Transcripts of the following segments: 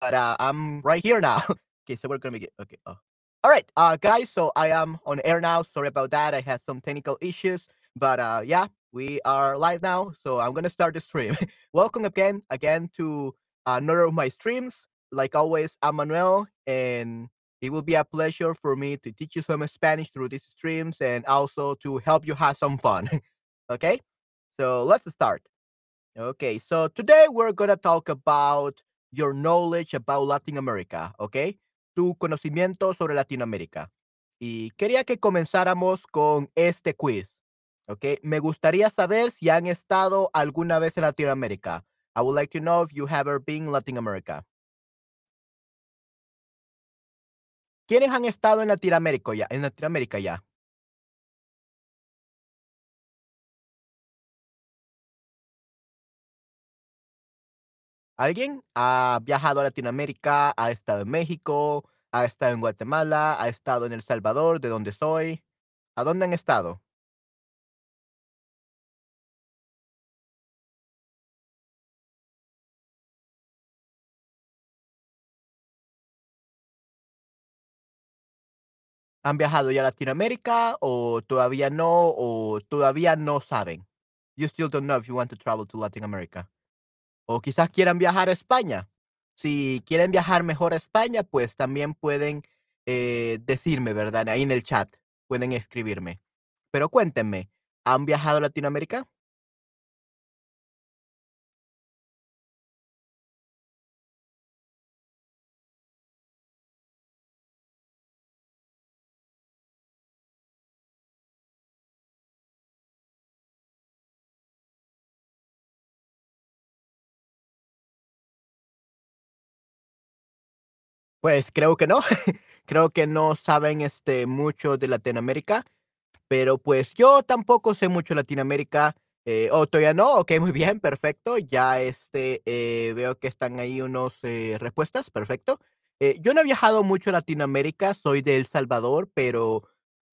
but uh, I'm right here now. okay, so we're gonna make it. Okay. Oh. All right, uh, guys. So I am on air now. Sorry about that. I had some technical issues, but uh, yeah, we are live now. So I'm gonna start the stream. Welcome again, again to another of my streams. Like always, I'm Manuel, and it will be a pleasure for me to teach you some Spanish through these streams and also to help you have some fun. okay, so let's start. Okay, so today we're gonna talk about your knowledge about Latin America, ¿ok? Tu conocimiento sobre Latinoamérica. Y quería que comenzáramos con este quiz, ¿ok? Me gustaría saber si han estado alguna vez en Latinoamérica. I would like to know if you have ever been in Latin America. ¿Quiénes han estado en Latinoamérica ya? En Latinoamérica ya. ¿Alguien ha viajado a Latinoamérica, ha estado en México, ha estado en Guatemala, ha estado en El Salvador, de donde soy? ¿A dónde han estado? ¿Han viajado ya a Latinoamérica o todavía no, o todavía no saben? You still don't know if you want to travel to Latin America. O quizás quieran viajar a España. Si quieren viajar mejor a España, pues también pueden eh, decirme, ¿verdad? Ahí en el chat pueden escribirme. Pero cuéntenme, ¿han viajado a Latinoamérica? Pues creo que no, creo que no saben este mucho de Latinoamérica. Pero, pues, yo tampoco sé mucho de Latinoamérica, eh, ¿oh, todavía no? Okey, muy bien, perfecto. Ya, este, eh, veo que están ahí unos, eh, respuestas, perfecto. Eh, yo no he viajado mucho a Latinoamérica, soy de El Salvador, pero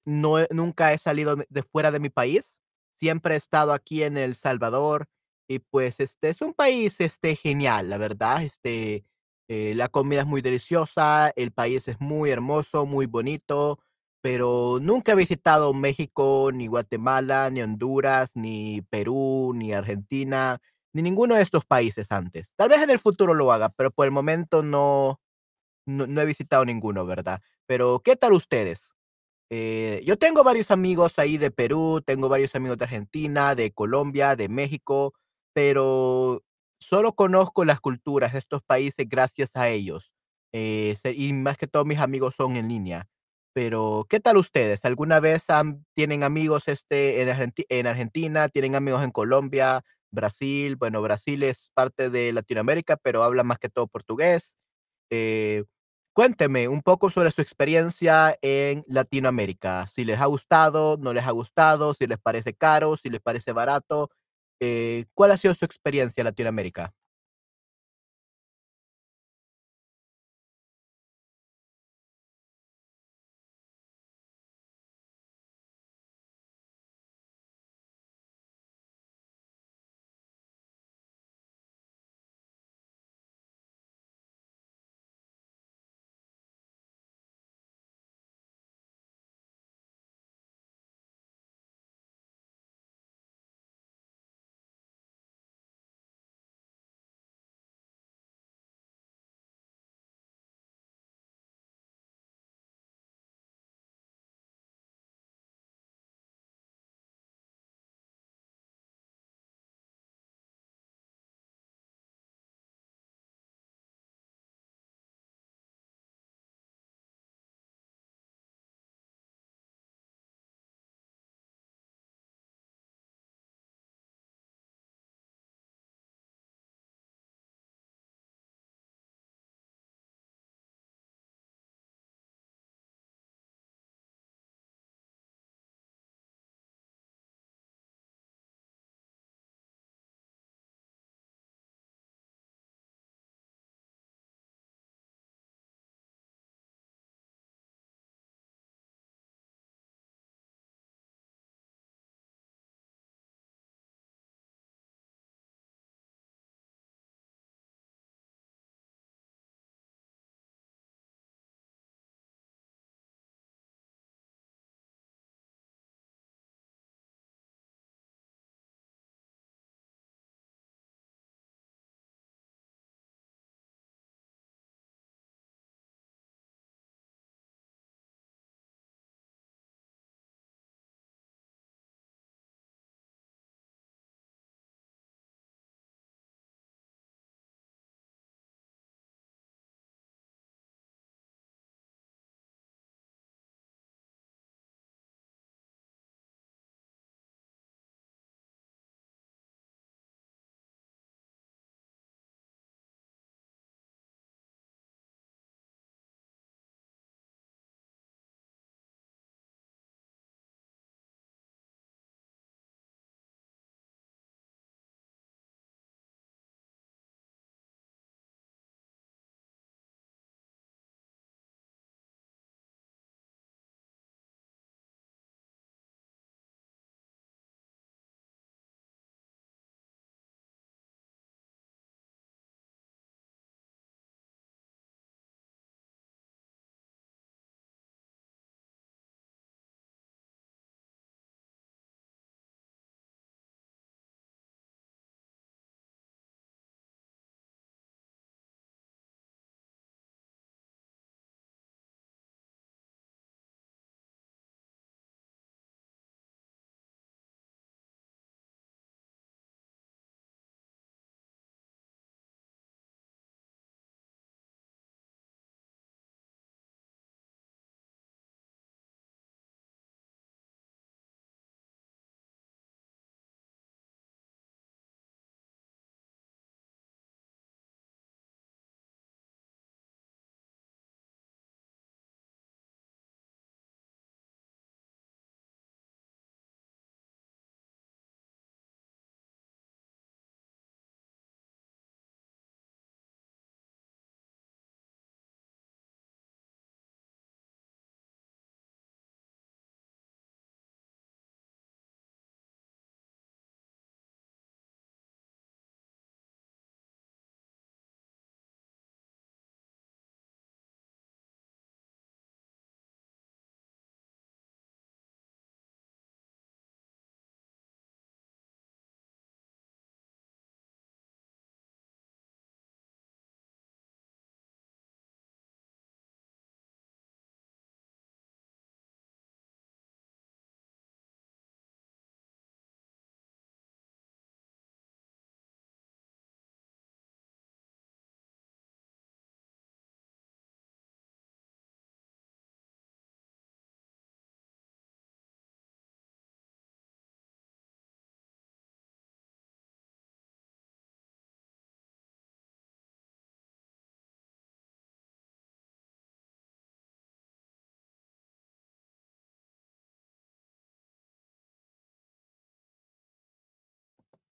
no nunca he salido de fuera de mi país. Siempre he estado aquí en El Salvador y, pues, este, es un país, este, genial, la verdad, este, eh, la comida es muy deliciosa, el país es muy hermoso, muy bonito, pero nunca he visitado México, ni Guatemala, ni Honduras, ni Perú, ni Argentina, ni ninguno de estos países antes. Tal vez en el futuro lo haga, pero por el momento no no no he visitado ninguno, ¿verdad? Pero, ¿qué tal ustedes? Eh, yo tengo varios amigos ahí de Perú, tengo varios amigos de Argentina, de Colombia, de México, pero solo conozco las culturas de estos países gracias a ellos. Eh, y más que todo mis amigos son en línea. Pero, ¿qué tal ustedes? ¿Alguna vez tienen amigos, este, en Argenti en Argentina, tienen amigos en Colombia, Brasil? Bueno, Brasil es parte de Latinoamérica, pero habla más que todo portugués. Eh, cuénteme un poco sobre su experiencia en Latinoamérica, si les ha gustado, no les ha gustado, si les parece caro, si les parece barato, eh, ¿cuál ha sido su experiencia en Latinoamérica?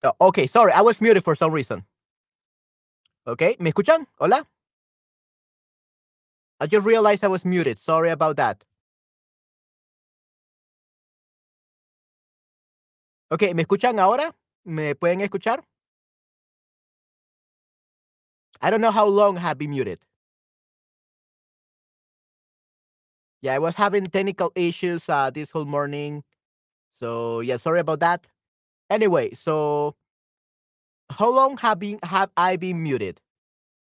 Oh, okey, sorry, I was muted for some reason. Okay, ¿me escuchan? ¿Hola? I just realized I was muted. Sorry about that. Okay, ¿me escuchan ahora? ¿Me pueden escuchar? I don't know how long I have been muted. Yeah, I was having technical issues, uh, this whole morning. So, yeah, sorry about that. Anyway, so how long have been have I been muted?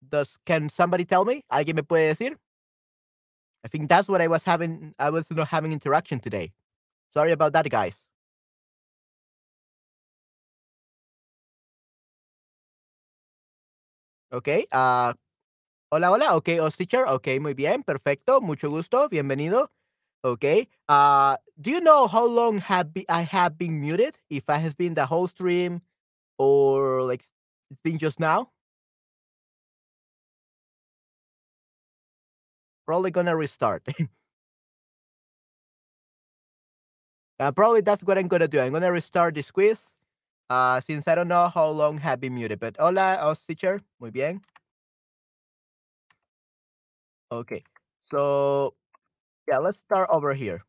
Does can somebody tell me? ¿Alguien me puede decir? I think that's what I was having I was not having interaction today. Sorry about that, guys. Ok, ah, hola, hola, ok, Oz teacher, okey, muy bien, perfecto, mucho gusto, bienvenido. Okay. Uh, do you know how long have be I have been muted? If I has been the whole stream or like it's been just now? Probably gonna restart. uh, probably that's what I'm gonna do. I'm gonna restart this quiz. Uh, since I don't know how long have been muted. But hola, Oz teacher. Muy bien. Okay. So yeah, let's start over here.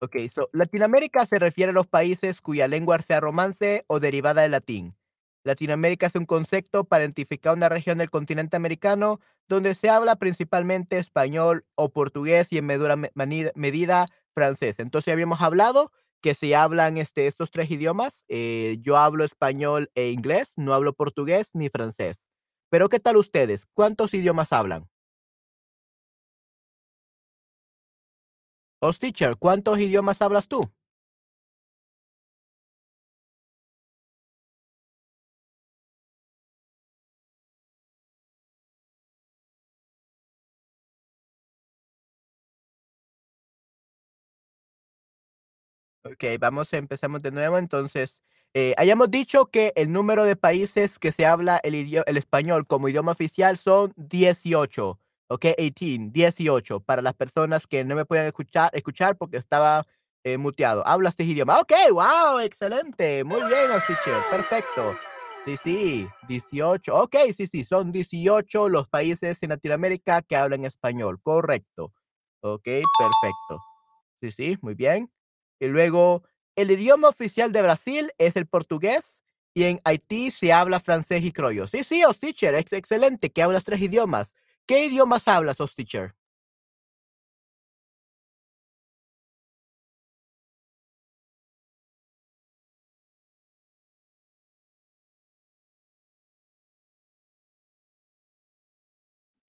Ok, so Latinoamérica se refiere a los países cuya lengua sea romance o derivada del latín. Latinoamérica es un concepto para identificar una región del continente americano donde se habla principalmente español o portugués y en medura- medida francés. Entonces habíamos hablado que se hablan este, estos tres idiomas. eh, yo hablo español e inglés, no hablo portugués ni francés. Pero ¿qué tal ustedes? ¿Cuántos idiomas hablan? Os teacher, ¿cuántos idiomas hablas tú? Okey, vamos, empezamos de nuevo. Entonces, eh, hayamos dicho que el número de países que se habla el idio el español como idioma oficial son 18, okey, 18, 18, para las personas que no me pueden escuchar escuchar porque estaba, eh, muteado. ¿Hablas este idioma? Okey, guau, excelente, muy bien, teacher, perfecto. Sí, sí, 18, okey, sí, sí, son 18 los países en Latinoamérica que hablan español, correcto. Okey, perfecto. Sí, sí, muy bien. Y luego, el idioma oficial de Brasil es el portugués y en Haití se habla francés y criollo. Sí, sí, Os teacher, ex excelente, que hablas 3 idiomas. ¿Qué idiomas hablas, Os teacher?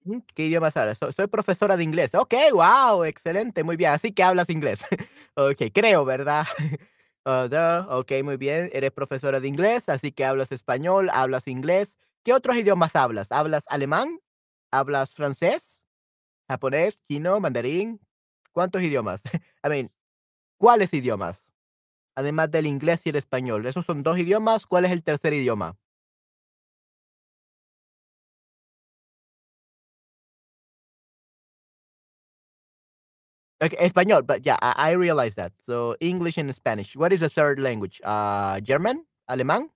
Ujú, ¿qué idiomas hablas? So soy profesora de inglés. Okey, guau, excelente, muy bien, así que hablas inglés. Okey, creo, ¿verdad? Oh, duh, okey, muy bien, eres profesora de inglés, así que hablas español, hablas inglés. ¿Qué otros idiomas hablas? ¿Hablas alemán? ¿Hablas francés? ¿Japonés? ¿Chino? ¿Mandarín? ¿Cuántos idiomas? I mean, ¿cuáles idiomas? Además del inglés y el español, esos son 2 idiomas, ¿cuál es el tercer idioma? Okey, español, but yeah, I realize that. So, English and Spanish. What is the third language? Ah, German, ¿alemán?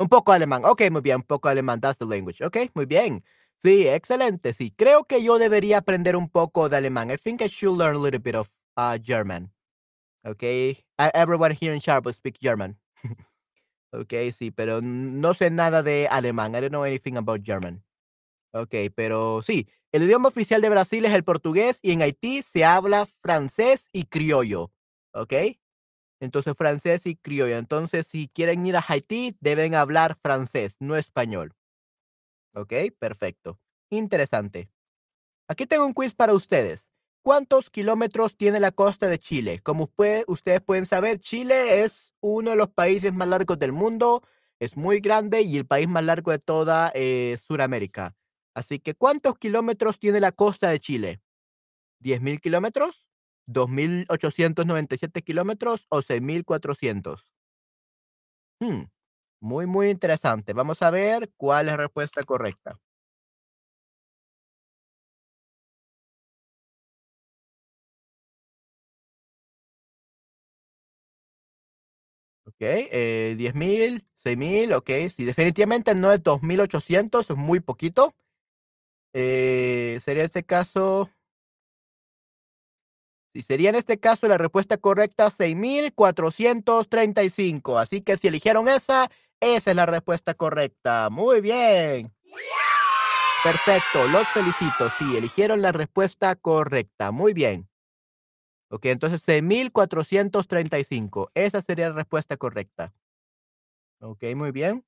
Un poco alemán. Okey, muy bien, un poco alemán, that's the language. Okey, muy bien. Sí, excelente, sí. Creo que yo debería aprender un poco de alemán. I think I should learn a little bit of, ah, German. Okey, e everyone here in Sharp speak German. Okey, sí, pero no sé nada de alemán. I don't know anything about German. Okey, pero sí, el idioma oficial de Brasil es el portugués y en Haití se habla francés y criollo, ¿okey? Entonces, francés y criollo. Entonces, si quieren ir a Haití, deben hablar francés, no español, ¿okey? Perfecto. Interesante. Aquí tengo un quiz para ustedes. ¿Cuántos kilómetros tiene la costa de Chile? Como pue- ustedes pueden saber, Chile es uno de los países más largos del mundo, es muy grande y el país más largo de toda eh, Sudamérica. Así que, ¿cuántos kilómetros tiene la costa de Chile? ¿10.000 kilómetros? ¿2.897 kilómetros o 6.400? Hmm, muy, muy interesante. Vamos a ver cuál es la respuesta correcta. Okey, eh, 10,000, 6,000, okey, sí, definitivamente no es 2,800, es muy poquito. Eh, sería este caso sí, sería en este caso la respuesta correcta 6,435. Así que si eligieron esa, esa es la respuesta correcta. Muy bien. Perfecto, los felicito. Sí, eligieron la respuesta correcta. Muy bien. Okey, entonces 6,435. Esa sería la respuesta correcta. Okey, muy bien.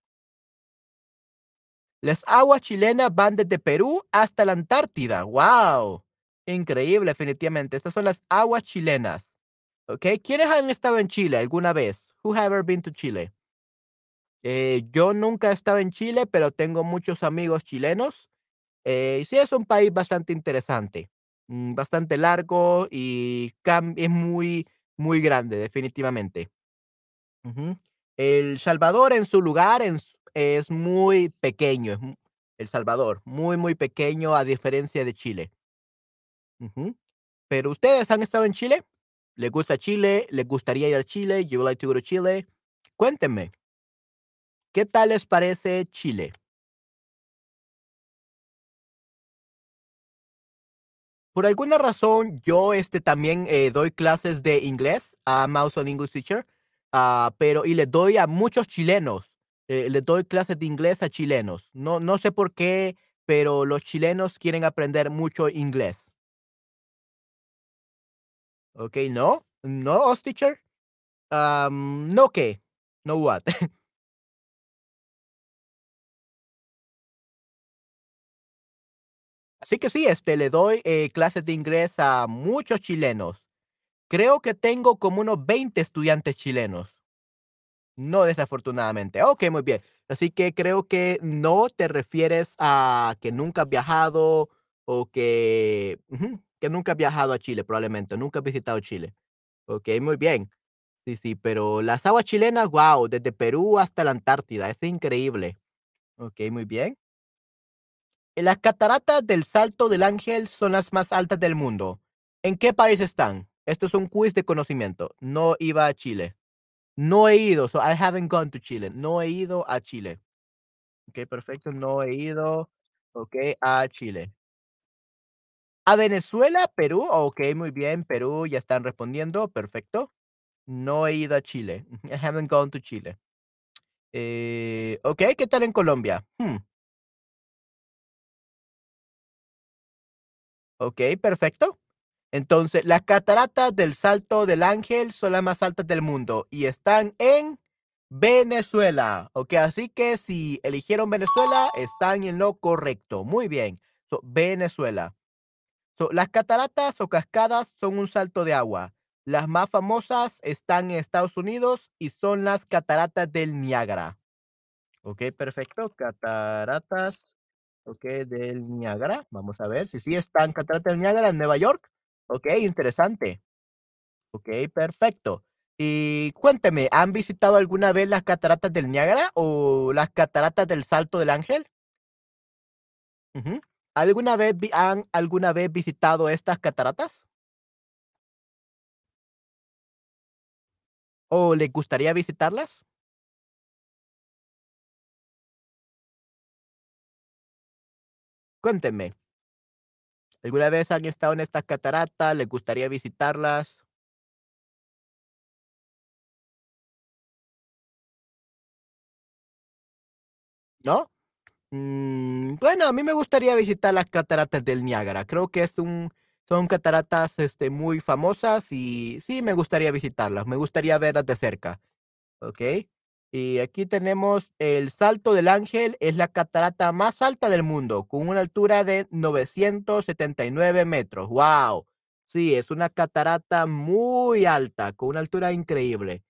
Las aguas chilenas van desde Perú hasta la Antártida. ¡Guau! Increíble, definitivamente. Estas son las aguas chilenas. Okey, ¿quiénes han estado en Chile alguna vez? Who have ever been to Chile? Eh, yo nunca he estado en Chile, pero tengo muchos amigos chilenos. Eh, sí es un país bastante interesante, mm, bastante largo y es muy, muy grande, definitivamente. Ujú. El Salvador, en su lugar, en es muy pequeño, El Salvador, muy, muy pequeño, a diferencia de Chile. Pero, ¿ustedes han estado en Chile? ¿Les gusta Chile? ¿Les gustaría ir a Chile? You would like to go to Chile? Cuéntenme. ¿Qué tal les parece Chile? Por alguna razón, yo, este, también, eh, doy clases de inglés. I'm also an English teacher, ah, pero y le doy a muchos chilenos, eh, les doy clases de inglés a chilenos. No no sé por qué, pero los chilenos quieren aprender mucho inglés. Okey, ¿no? ¿No, us teacher? Am, ¿no qué? ¿No what? Así que sí, este, le doy, eh, clases de inglés a muchos chilenos. Creo que tengo como unos 20 estudiantes chilenos. No, desafortunadamente. Okey, muy bien. Así que creo que no te refieres a que nunca has viajado o que que nunca viajado a Chile, probablemente, nunca has visitado Chile. Okey, muy bien. Sí, sí, pero las aguas chilenas, guau, desde Perú hasta la Antártida, es increíble. Okey, muy bien. Las cataratas del Salto del Ángel son las más altas del mundo. ¿En qué país están? Esto es un quiz de conocimiento. No iba a Chile. No he ido, so I haven't gone to Chile. No he ido a Chile. Okey, perfecto, no he ido, okey, a Chile. ¿A Venezuela, Perú? Okey, muy bien, Perú, ya están respondiendo, perfecto. No he ido a Chile. I haven't gone to Chile. Eh, okey, ¿qué tal en Colombia? Hmm. Okey, perfecto. Entonces, las cataratas del Salto del Ángel son las más altas del mundo y están en Venezuela. Okey, así que si eligieron Venezuela, están en lo correcto. Muy bien. So, Venezuela. So, las cataratas o cascadas son un salto de agua. Las más famosas están en Estados Unidos y son las cataratas del Niágara. Okey, perfecto. Cataratas, okey, del Niágara. Vamos a ver si sí están cataratas del Niágara en Nueva York. Okey, interesante. Okey, perfecto. Y cuénteme, ¿han visitado alguna vez las cataratas del Niágara o las cataratas del Salto del Ángel? Ujú. ¿Alguna vez han alguna vez visitado estas cataratas? ¿O les gustaría visitarlas? Cuéntenme. ¿Alguna vez han estado en estas cataratas? ¿Les gustaría visitarlas? ¿No? Mm, bueno, a mí me gustaría visitar las cataratas del Niágara. Creo que es un son cataratas, este, muy famosas y sí me gustaría visitarlas, me gustaría verlas de cerca, ¿okey? Y aquí tenemos el Salto del Ángel, es la catarata más alta del mundo, con una altura de 979 metros. ¡Guau! Sí, es una catarata muy alta, con una altura increíble.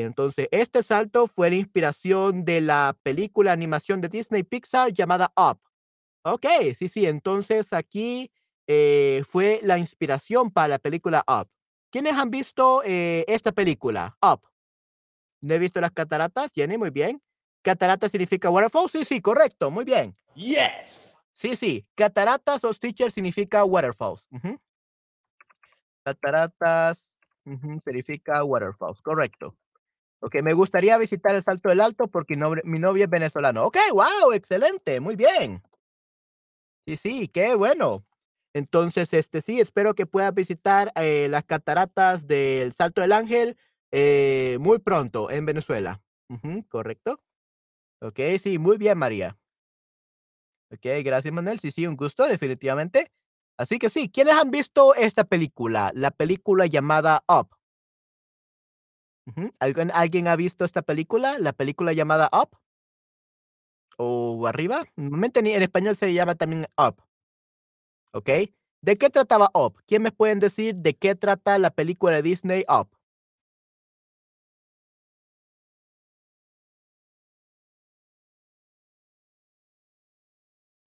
Entonces, este salto fue la inspiración de la película animación de Disney Pixar llamada Up. Okey, sí, sí, entonces aquí, eh, fue la inspiración para la película Up. ¿Quiénes han visto, eh, esta película, Up? ¿No he visto las cataratas? Jenny, muy bien. ¿Catarata significa waterfall? Sí, sí, correcto, muy bien. Yes. Sí, sí, cataratas o teacher significa waterfalls. Cataratas, significa waterfalls, correcto. Okey, me gustaría visitar el Salto del Alto porque nobre mi novio es venezolano. Okey, guau, excelente, muy bien. Sí, sí, qué bueno. Entonces, este, sí, espero que puedas visitar, eh, las cataratas del Salto del Ángel, eh, muy pronto en Venezuela. Correcto. Okey, sí, muy bien, María. Okey, gracias, Manuel. Sí, sí, un gusto, definitivamente. Así que sí, ¿quiénes han visto esta película? La película llamada Up. Ujú, ¿algún alguien ha visto esta película? La película llamada Up. O Arriba, normalmente en en español se llama también Up. Okey, ¿de qué trataba Up? ¿Quién me pueden decir de qué trata la película de Disney Up?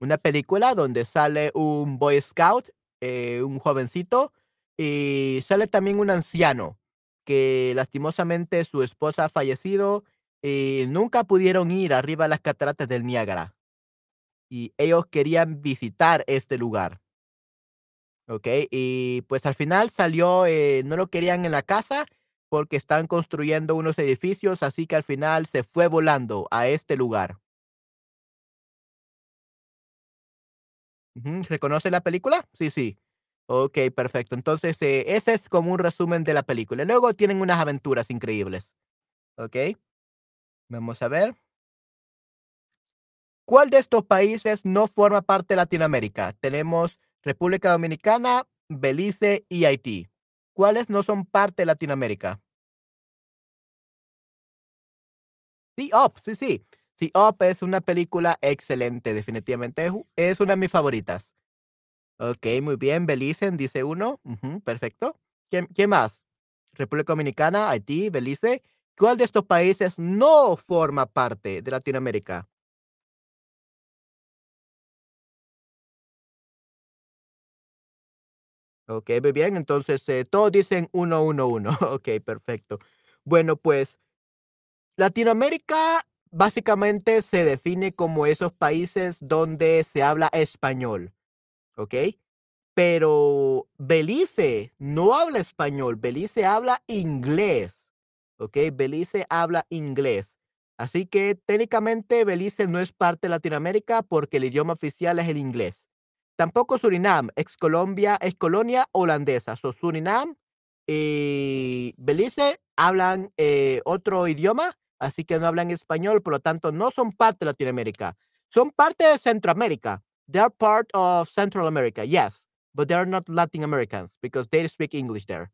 Una película donde sale un boy scout, eh, un jovencito, y sale también un anciano, que lastimosamente su esposa ha fallecido, y nunca pudieron ir arriba a las cataratas del Niágara, y ellos querían visitar este lugar. Okey, y pues al final salió, eh, no lo querían en la casa porque están construyendo unos edificios, así que al final se fue volando a este lugar. ¿reconoce la película? Sí, sí. Okey, perfecto. Entonces, eh, ese es como un resumen de la película. Luego tienen unas aventuras increíbles. Okey, vamos a ver. ¿Cuál de estos países no forma parte de Latinoamérica? Tenemos República Dominicana, Belice y Haití. ¿Cuáles no son parte de Latinoamérica? Sí, Up, sí, sí. Sí, Up es una película excelente, definitivamente es una de mis favoritas. Okey, muy bien, Belice, dice uno, perfecto. ¿Quién más? República Dominicana, Haití, Belice. ¿Cuál de estos países no forma parte de Latinoamérica? Okey, muy bien, entonces, eh, todos dicen uno, uno, uno. Okey, perfecto. Bueno, pues, Latinoamérica básicamente se define como esos países donde se habla español, ¿okey? Pero Belice no habla español, Belice habla inglés, ¿okey? Belice habla inglés. Así que técnicamente Belice no es parte de Latinoamérica porque el idioma oficial es el inglés. Tampoco Surinam, ex Colombia, ex colonia holandesa. So, Surinam y Belice hablan eh, otro idioma, así que no hablan español, por lo tanto no son parte de Latinoamérica. Son parte de Centroamérica. They are part of Central America, yes but they are not Latin Americans because they speak English there,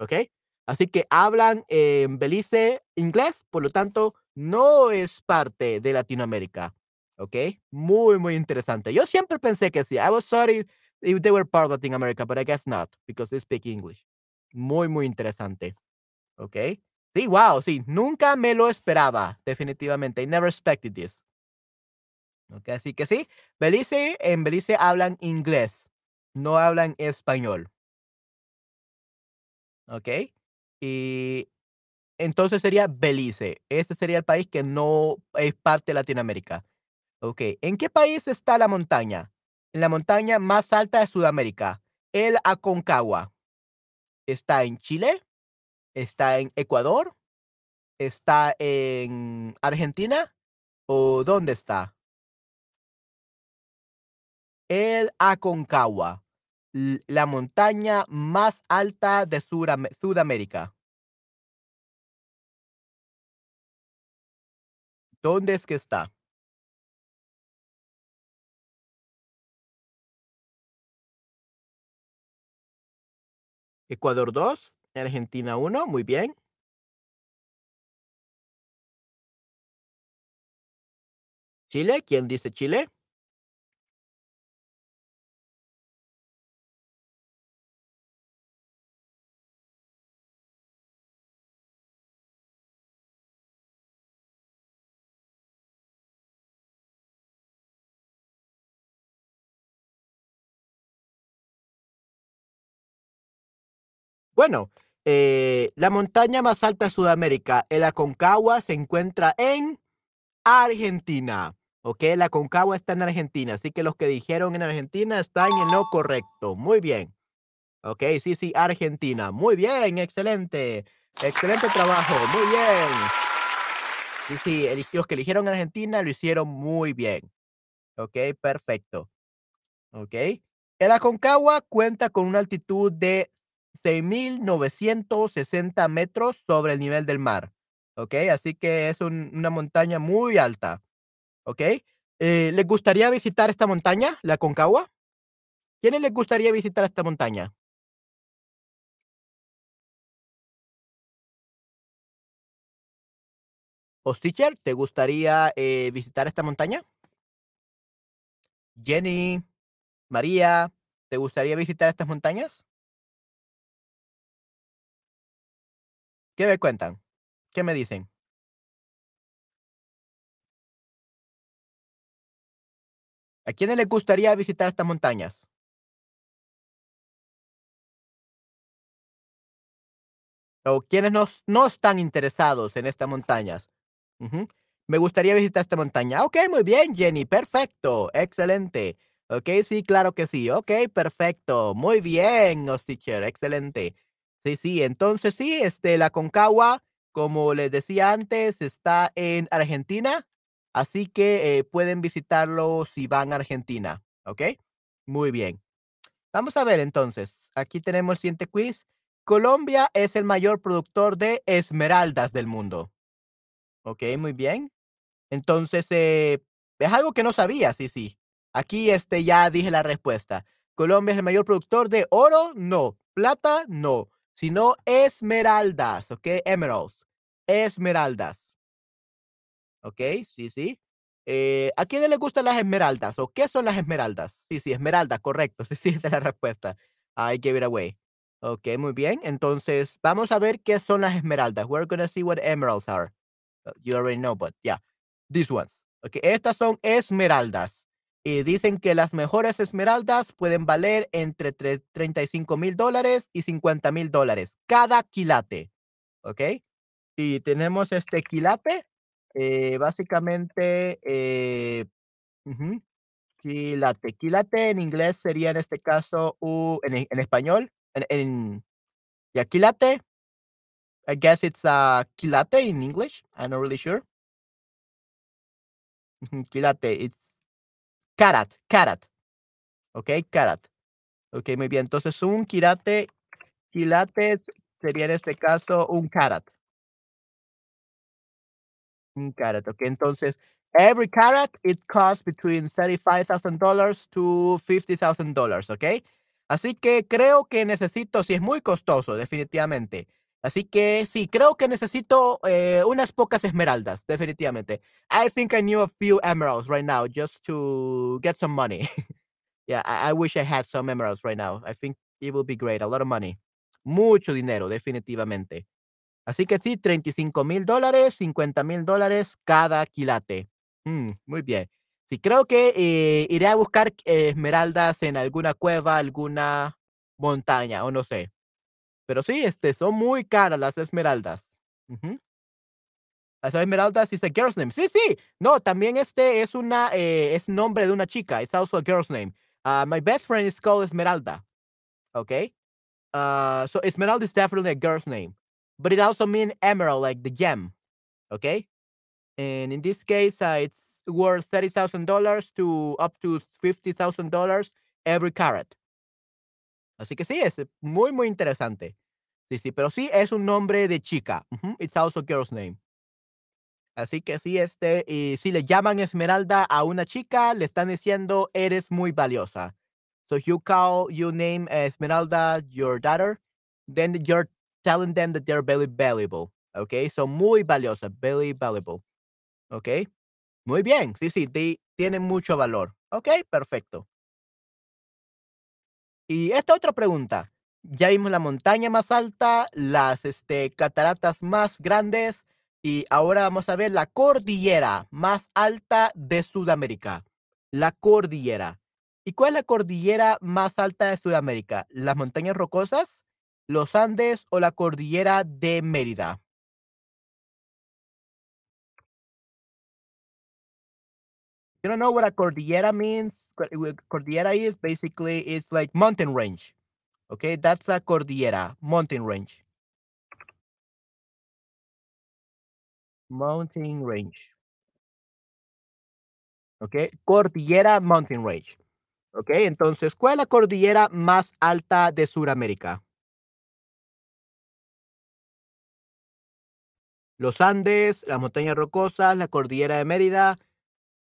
¿okey? Así que hablan en Belice inglés, por lo tanto, no es parte de Latinoamérica, ¿okey? Muy, muy interesante. Yo siempre pensé que sí. I was sorry if they were part of Latin America, but I guess not, because they speak English. Muy, muy interesante, ¿okey? Sí, guau, sí, nunca me lo esperaba, definitivamente. I never expected this. Okey, así que sí, Belice en Belice hablan inglés, no hablan español. Okey, y entonces sería Belice. Ese sería el país que no es parte de Latinoamérica. Okey, ¿en qué país está la montaña? La montaña más alta de Sudamérica, el Aconcagua. ¿Está en Chile? ¿Está en Ecuador? ¿Está en Argentina? ¿O dónde está? El Aconcagua, la montaña más alta de Sudamérica. ¿Dónde es que está? Ecuador 2, Argentina 1, muy bien. Chile, ¿quién dice Chile? Bueno, eh, la montaña más alta de Sudamérica, el Aconcagua, se encuentra en Argentina, ¿okey? El Aconcagua está en Argentina, así que los que dijeron en Argentina están en lo correcto. Muy bien. Okey, sí, sí, Argentina. Muy bien, excelente. Excelente trabajo, muy bien. Sí, sí, los que eligieron Argentina lo hicieron muy bien. Okey, perfecto. Okey. El Aconcagua cuenta con una altitud de 6,960 metros sobre el nivel del mar, ¿okey? Así que es un una montaña muy alta, ¿okey? Eh, ¿les gustaría visitar esta montaña, la Aconcagua? ¿Quiénes les gustaría visitar esta montaña? Osticher, ¿te gustaría, eh, visitar esta montaña? Jenny, María, ¿te gustaría visitar estas montañas? ¿Qué me cuentan? ¿Qué me dicen? ¿A quiénes les gustaría visitar estas montañas? O quiénes nos no están interesados en estas montañas. Me gustaría visitar esta montaña. Okey, muy bien, Jenny, perfecto, excelente. Okey, sí, claro que sí. Okey, perfecto. Muy bien, Osticher, excelente. Sí, sí, entonces sí, este, la Aconcagua, como les decía antes, está en Argentina, así que, eh, pueden visitarlo si van a Argentina, ¿okey? Muy bien. Vamos a ver entonces, aquí tenemos el siguiente quiz. Colombia es el mayor productor de esmeraldas del mundo. Okey, muy bien. Entonces, eh, es algo que no sabía, sí, sí. Aquí, este, ya dije la respuesta. Colombia es el mayor productor de oro, no, plata, no, sino esmeraldas, ¿okey? Emeralds, esmeraldas. Okey, sí, sí. Eh, ¿a quiénes les gustan las esmeraldas o qué son las esmeraldas? Sí, sí, esmeralda, correcto. Sí, sí, esa es la respuesta. I gave it away. Okey, muy bien. Entonces, vamos a ver qué son las esmeraldas. We're gonna see what emeralds are. You already know, but yeah, these ones. Okey, estas son esmeraldas, y dicen que las mejores esmeraldas pueden valer entre tre $35,000 dólares y $50,000 dólares cada quilate, ¿okey? Y tenemos este quilate, eh, básicamente, eh quilate. Quilate en inglés sería, en este caso, u en español, en en quilate I guess it's, uh, quilate in English, I'm not really sure. Quilate, it's carat, carat, ¿okey? Carat. Okey, muy bien. Entonces, un quilate quilates sería, en este caso, un carat. Un carat, okey. Entonces, every carat, it costs between $35,000 to $50,000, ¿okey? Así que creo que necesito sí, es muy costoso, definitivamente. Así que sí, creo que necesito, eh, unas pocas esmeraldas, definitivamente. I think I need a few emeralds right now just to get some money. Yeah, I I wish I had some emeralds right now. I think it would be great, a lot of money. Mucho dinero, definitivamente. Así que sí, $35,000 dólares, $50,000 dólares cada quilate. Mm, muy bien. Sí, creo que, eh, iré a buscar esmeraldas en alguna cueva, alguna montaña, o no sé. Pero sí, este, son muy caras las esmeraldas. Ujú. Las esmeraldas is a girl's name. Sí, sí. No, también, este, es una, eh, es nombre de una chica. It's also a girl's name. Ah, my best friend is called Esmeralda, Okay. Ah, so Esmeralda is definitely a girl's name, but it also means emerald, like the gem, Okay. And in this case, uh, it's worth $30,000 to up to $50,000 every carat. Así que sí, es muy, muy interesante. Sí, sí, pero sí es un nombre de chica. It's also a girl's name. Así que sí, este, y si le llaman Esmeralda a una chica, le están diciendo: "Eres muy valiosa". So you call you name Esmeralda your daughter, then you're telling them that they're very valuable, okey? So muy valiosa, very valuable, okey. Muy bien, sí, sí, ti tienen mucho valor. Okey, perfecto. Y esta otra pregunta, ya vimos la montaña más alta, las, este, cataratas más grandes, y ahora vamos a ver la cordillera más alta de Sudamérica, la cordillera. ¿Y cuál es la cordillera más alta de Sudamérica? ¿Las montañas rocosas, los Andes o la cordillera de Mérida? You don't know what a cordillera means? Cor cordillera is basically, it's like mountain range, okey? That's a cordillera, mountain range. Mountain range. ¿Ok? Cordillera Mountain Range. ¿Ok? Entonces, ¿cuál es la cordillera más alta de Sudamérica? Los Andes, las montañas rocosas, la cordillera de Mérida.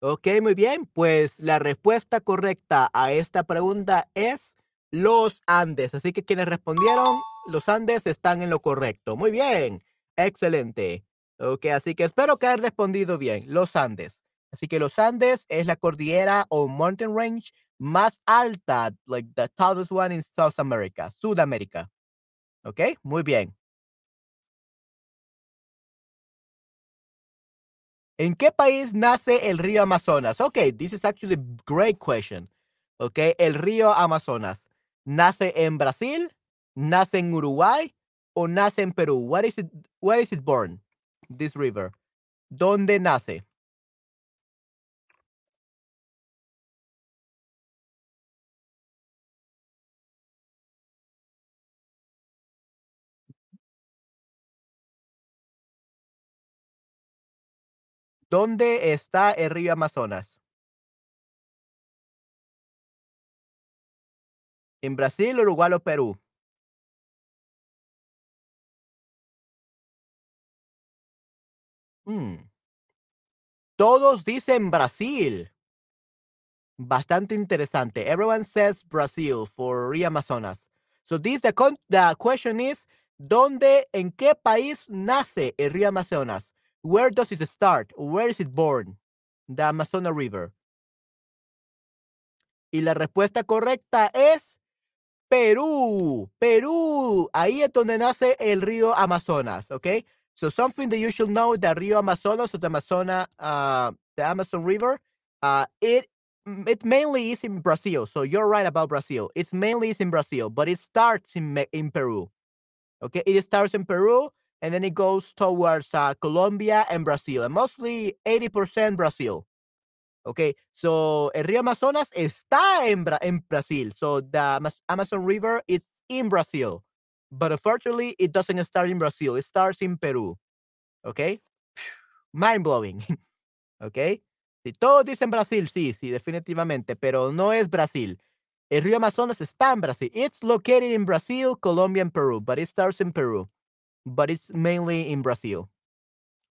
Ok, muy bien. Pues la respuesta correcta a esta pregunta es los Andes. Así que quienes respondieron, los Andes están en lo correcto. Muy bien. Excelente. Ok, así que espero que hayan respondido bien. Los Andes. Así que los Andes es la cordillera o mountain range más alta, like the tallest one in South America, Sudamérica. ¿Ok? Muy bien. ¿En qué país nace el río Amazonas? Okay, this is actually a great question. Okay, el río Amazonas. ¿Nace en Brasil? ¿Nace en Uruguay? ¿O nace en Perú? Where is it, where is it born? This river. ¿Dónde nace? ¿Dónde está el río Amazonas? ¿En Brasil, Uruguay o Perú? Mm. Todos dicen Brasil. Bastante interesante. Everyone says Brazil for Rio Amazonas. So this the, the question is, ¿dónde, en qué país nace el río Amazonas? Where does it start? Where is it born? The Amazonas River. Y la respuesta correcta es Perú. Perú. Ahí es donde nace el río Amazonas, ¿ok? So something that you should know, the Rio Amazonas or the Amazona, uh, the Amazon River, uh, it it mainly is in Brazil. So you're right about Brazil. It's mainly is in Brazil, but it starts in in Peru. Okay, it starts in Peru and then it goes towards uh, Colombia and Brazil, and mostly 80% Brazil. Okay, so el río Amazonas está en, Bra en Brasil. So the Amazon River is in Brazil. But unfortunately, it doesn't start in Brazil. It starts in Peru. Okay? Mind blowing. okay? Si todos dicen Brasil, sí, sí, definitivamente, pero no es Brasil. El río Amazonas está en Brasil. It's located in Brazil, Colombia, and Peru, but it starts in Peru. But it's mainly in Brazil.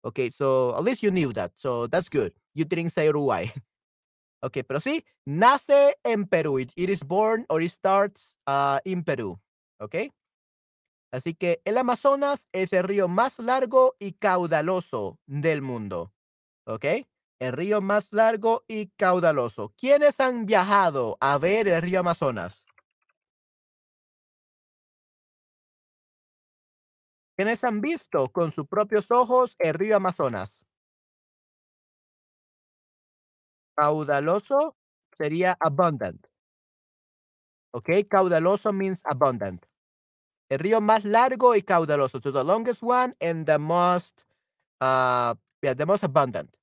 Okay, so at least you knew that. So that's good. You didn't say Uruguay. okay, pero sí, nace en Perú. It, is born or it starts uh, in Peru. Okay? Así que el Amazonas es el río más largo y caudaloso del mundo. ¿Ok? El río más largo y caudaloso. ¿Quiénes han viajado a ver el río Amazonas? ¿Quiénes han visto con sus propios ojos el río Amazonas? Caudaloso sería abundant. ¿Ok? Caudaloso means abundant. El río más largo y caudaloso. So the longest one and the most, uh, yeah, the most abundant.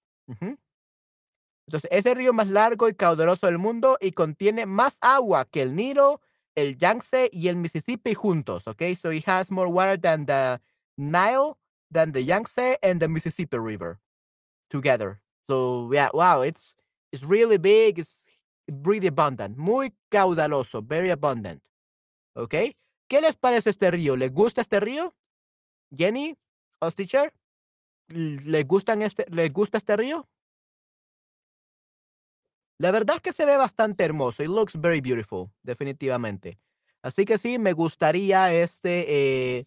Entonces, es el río más largo y caudaloso del mundo y contiene más agua que el Nilo, el Yangtze y el Mississippi juntos. Okay, so it has more water than the Nile, than the Yangtze and the Mississippi River together. So yeah, wow, it's it's really big. It's really abundant. Muy caudaloso, very abundant. Okay. ¿Qué les parece este río? ¿Les gusta este río? Jenny, host teacher, ¿les, este, ¿les gusta este río? La verdad es que se ve bastante hermoso. It looks very beautiful, definitivamente. Así que sí, me gustaría este, eh,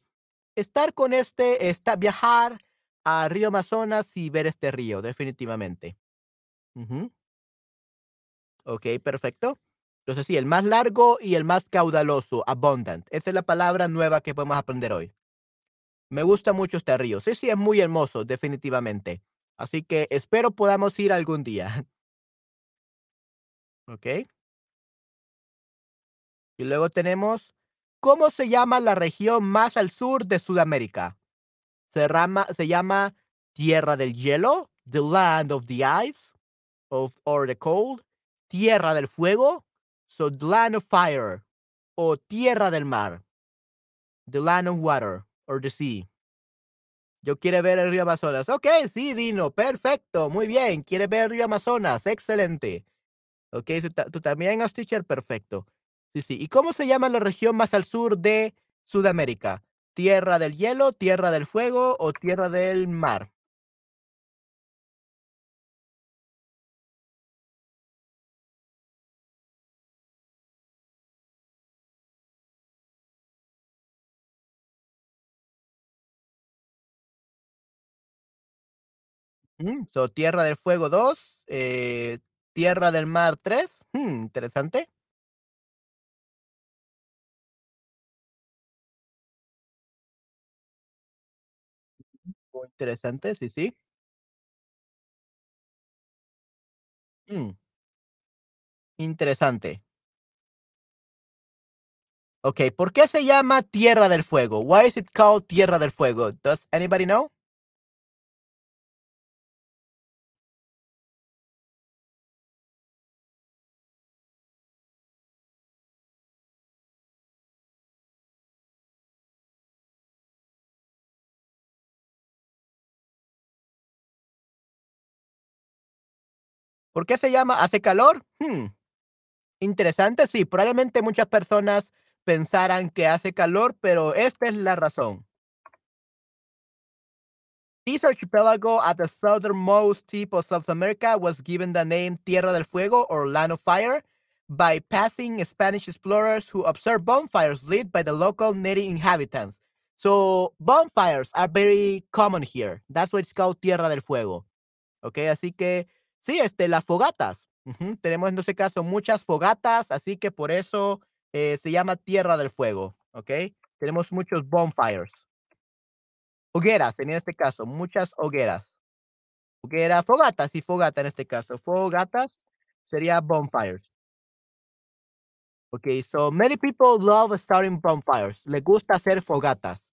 estar con este, esta, viajar a Río Amazonas y ver este río, definitivamente. Ok, perfecto. Entonces sí, el más largo y el más caudaloso, abundant. Esa es la palabra nueva que podemos aprender hoy. Me gusta mucho este río. Sí, sí, es muy hermoso, definitivamente. Así que espero podamos ir algún día. ¿Ok? Y luego tenemos, ¿cómo se llama la región más al sur de Sudamérica? Se, llama Tierra del Hielo, the land of the ice, of, or the cold, Tierra del Fuego, So the land of fire o tierra del mar. The land of water or the sea. Yo quiere ver el río Amazonas. Okey, sí, Dino, perfecto, muy bien. Quiere ver el río Amazonas, excelente. Okey, tú ta tú también, teacher, perfecto. Sí, sí. ¿Y cómo se llama la región más al sur de Sudamérica? ¿Tierra del hielo, tierra del fuego o tierra del mar? Mm, so, tierra del fuego 2, eh, tierra del mar 3. Mm, interesante. Muy interesante, sí, sí. Mm. Interesante. Okey, ¿por qué se llama Tierra del Fuego? Why is it called Tierra del Fuego? Does anybody know? ¿Por qué se llama hace calor? Mm, interesante, sí, probablemente muchas personas pensaran que hace calor, pero esta es la razón. This archipelago at the southernmost tip of South America was given the name Tierra del Fuego or Land of Fire by passing Spanish explorers who observed bonfires lit by the local native inhabitants. So bonfires are very common here. That's why it's called Tierra del Fuego. Okay, así que sí, este, las fogatas. Tenemos en este caso muchas fogatas, así que por eso eh, se llama Tierra del Fuego. ¿Ok? Tenemos muchos bonfires. Hogueras, en este caso, muchas hogueras. Hoguera, fogatas y fogata en este caso. Fogatas sería bonfires. Okay, so many people love starting bonfires. Les gusta hacer fogatas.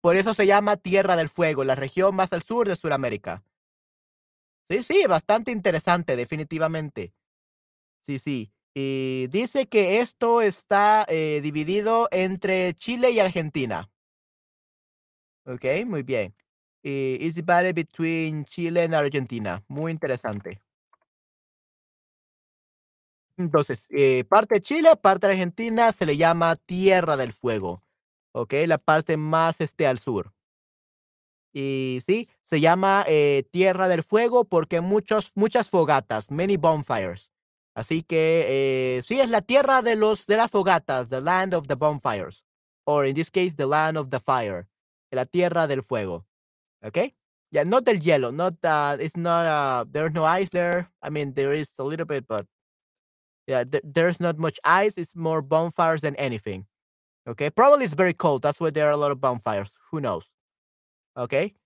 Por eso se llama Tierra del Fuego, la región más al sur de Sudamérica. Sí, sí, bastante interesante, definitivamente. Sí, sí. Y dice que esto está eh, dividido entre Chile y Argentina. Ok, muy bien. Y it's divided between Chile and Argentina. Muy interesante. Entonces, eh, parte de Chile, parte de Argentina se le llama Tierra del Fuego. Ok, la parte más este al sur. Y sí, se llama eh, Tierra del Fuego porque muchos, muchas fogatas, many bonfires. Así que eh, sí, es la tierra de los de las fogatas, the land of the bonfires. Or in this case, the land of the fire. La tierra del fuego. Okay? Yeah, not del hielo, not uh, it's not uh there's no ice there. I mean there is a little bit, but yeah, th- there's not much ice. It's more bonfires than anything. Okay, probably it's very cold. That's why there are a lot of bonfires. Who knows? Okay.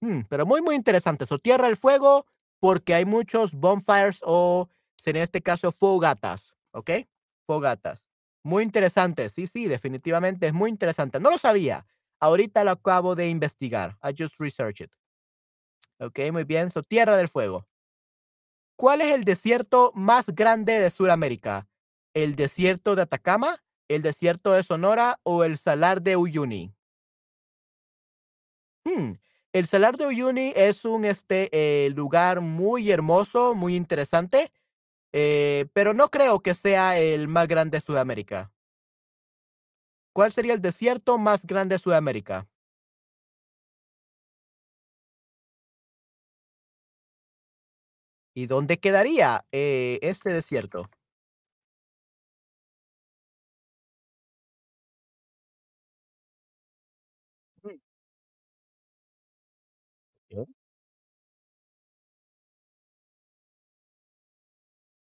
Mm, pero muy, muy interesante. So, Tierra del Fuego, porque hay muchos bonfires o, en este caso, fogatas. ¿Ok? Fogatas. Muy interesante. Sí, sí, definitivamente es muy interesante. No lo sabía. Ahorita lo acabo de investigar. I just researched it. Ok, muy bien. So, Tierra del Fuego. ¿Cuál es el desierto más grande de Sudamérica? ¿El desierto de Atacama, el desierto de Sonora o el salar de Uyuni? Hmm, El Salar de Uyuni es un este, eh, lugar muy hermoso, muy interesante, eh, pero no creo que sea el más grande de Sudamérica. ¿Cuál sería el desierto más grande de Sudamérica? ¿Y dónde quedaría eh, este desierto?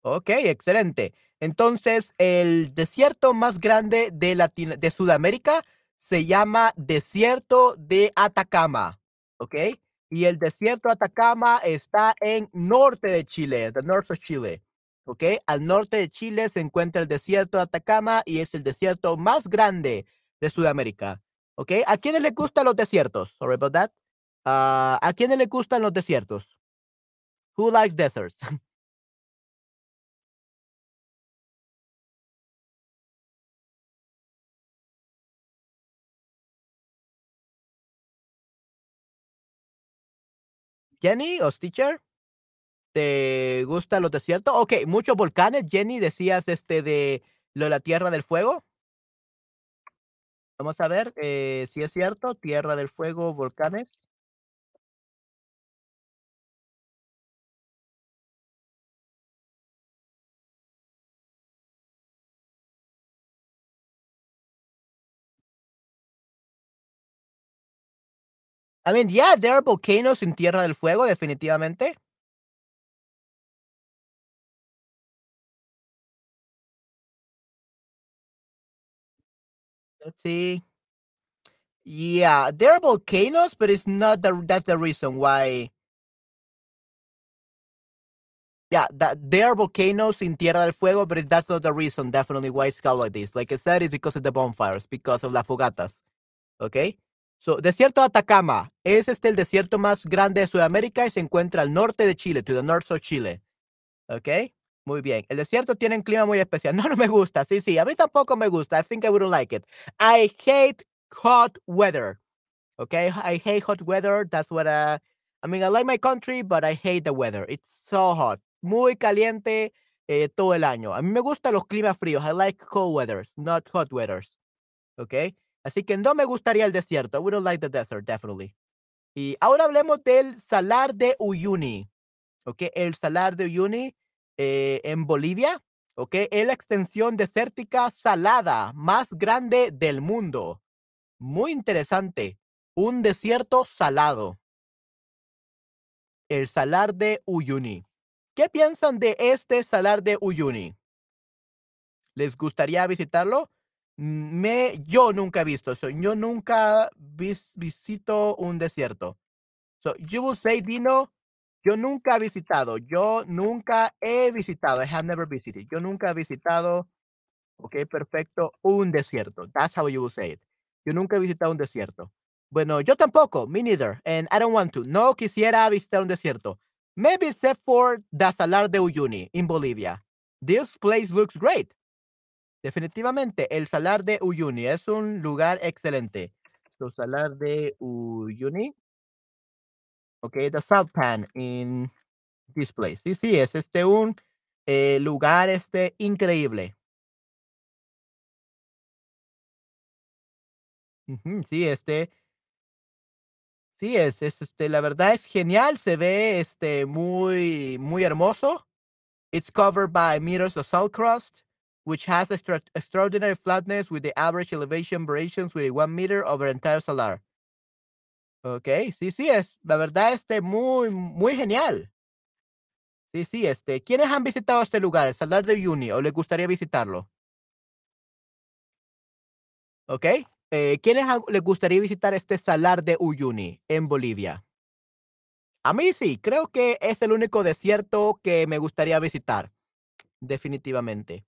Ok, excelente. Entonces, el desierto más grande de, Latino- de Sudamérica se llama Desierto de Atacama. ¿Ok? Y el desierto de Atacama está en norte de Chile, the north of Chile. ¿Ok? Al norte de Chile se encuentra el desierto de Atacama y es el desierto más grande de Sudamérica. ¿Ok? ¿A quiénes les gustan los desiertos? Sorry about that. Ah, ¿A quiénes les gustan los desiertos? Who likes deserts? Jenny o Stitcher, ¿te gustan los desiertos? Okey, muchos volcanes. Jenny, decías, este, de lo de la Tierra del Fuego. Vamos a ver, eh, si es cierto, Tierra del Fuego, volcanes. I mean, yeah, there are volcanoes in Tierra del Fuego, definitivamente. Let's see. Yeah, there are volcanoes, but it's not the that's the reason why Yeah, that there are volcanoes in Tierra del Fuego, but it, that's not the reason, definitely, why it's called like this. Like I said, it's because of the bonfires, because of las fogatas. Okay? So, desierto de Atacama es este el desierto más grande de Sudamérica y se encuentra al norte de Chile, to the north of Chile. Okay? Muy bien. El desierto tiene un clima muy especial. No, no me gusta. Sí, sí. A mí tampoco me gusta. I think I wouldn't like it. I hate hot weather. Okay? I hate hot weather. That's what uh, I mean, I like my country, but I hate the weather. It's so hot. Muy caliente eh, todo el año. A mí me gustan los climas fríos. I like cold weathers, not hot weathers. Okay? Así que no me gustaría el desierto. I wouldn't like the desert, definitely. Y ahora hablemos del Salar de Uyuni. Okay? El Salar de Uyuni eh, en Bolivia. Okay? Es la extensión desértica salada más grande del mundo. Muy interesante. Un desierto salado. El Salar de Uyuni. ¿Qué piensan de este Salar de Uyuni? ¿Les gustaría visitarlo? Me yo nunca he visto. Yo nunca vis visito un desierto. So, you will say, Dino, yo nunca he visitado. Yo nunca he visitado. I have never visited. Yo nunca he visitado, okey, perfecto, un desierto. That's how you will say it. Yo nunca he visitado un desierto. Bueno, yo tampoco, me neither, and I don't want to. No quisiera visitar un desierto. Maybe except for the Salar de Uyuni in Bolivia. This place looks great. Definitivamente, el Salar de Uyuni es un lugar excelente. So, Salar de Uyuni. Okay, the salt pan in this place. Sí, sí, es este un eh, lugar este increíble. Sí, este Sí, es es, este, la verdad es genial, se ve, este, muy muy hermoso. It's covered by meters of salt crust, which has extra extraordinary flatness with the average elevation variations with 1 meter over entire salar. Okey, sí, sí, es, la verdad, este, muy muy genial. Sí, sí, este, ¿quiénes han visitado este lugar, el Salar de Uyuni, o les gustaría visitarlo? Okey, eh, ¿quiénes les gustaría visitar este Salar de Uyuni en Bolivia? A mí sí, creo que es el único desierto que me gustaría visitar, definitivamente.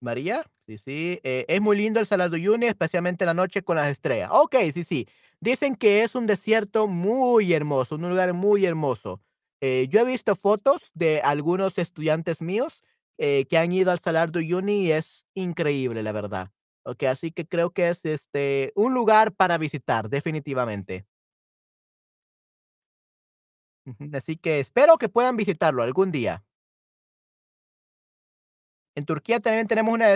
¿María? Sí, sí, eh, es muy lindo el Salar de Uyuni, especialmente en la noche con las estrellas. Okey, sí, sí. Dicen que es un desierto muy hermoso, un lugar muy hermoso. Eh, yo he visto fotos de algunos estudiantes míos, eh, que han ido al Salar de Uyuni y es increíble, la verdad. Okey, así que creo que es, este, un lugar para visitar, definitivamente. Así que espero que puedan visitarlo algún día. En Turquía también tenemos una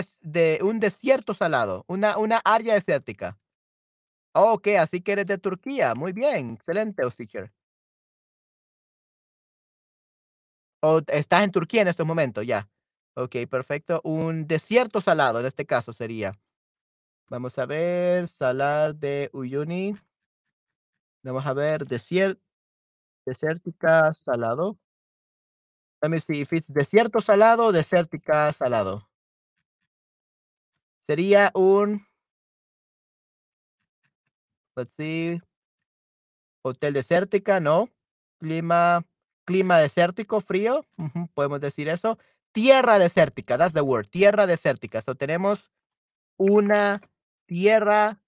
un desierto salado, una área desértica. Okey, así que eres de Turquía. Muy bien, excelente, teacher. O estás en Turquía en estos momentos, ya. Okey, perfecto. Un desierto salado, en este caso sería. Vamos a ver, Salar de Uyuni. Vamos a ver, desier desértica salado. Let me see if it's desierto salado o desértica salado. Sería un let's see. Hotel desértica, no. Clima clima desértico, frío, podemos decir eso. Tierra desértica, that's the word, tierra desértica. So, tenemos una tierra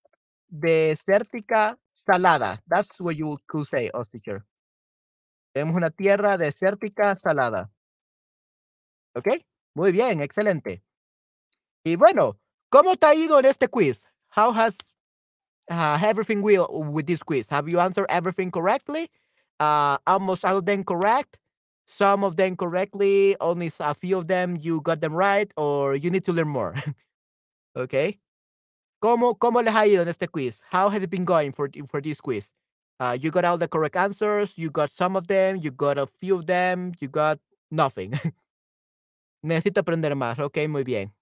desértica salada. That's what you could say, oh. Tenemos una tierra desértica salada. ¿Okey? Muy bien, excelente. Y bueno, ¿cómo te ido en este quiz? How has uh, everything well with this quiz? Have you answered everything correctly? Uh, almost all of them correct. Some of them correctly. Only a few of them you got them right, or you need to learn more. okay. ¿Cómo, ¿Cómo les ha ido en este quiz? How has it been going for, for this quiz? Uh, you got all the correct answers. You got some of them. You got a few of them. You got nothing. necesito aprender más. Ok, muy bien.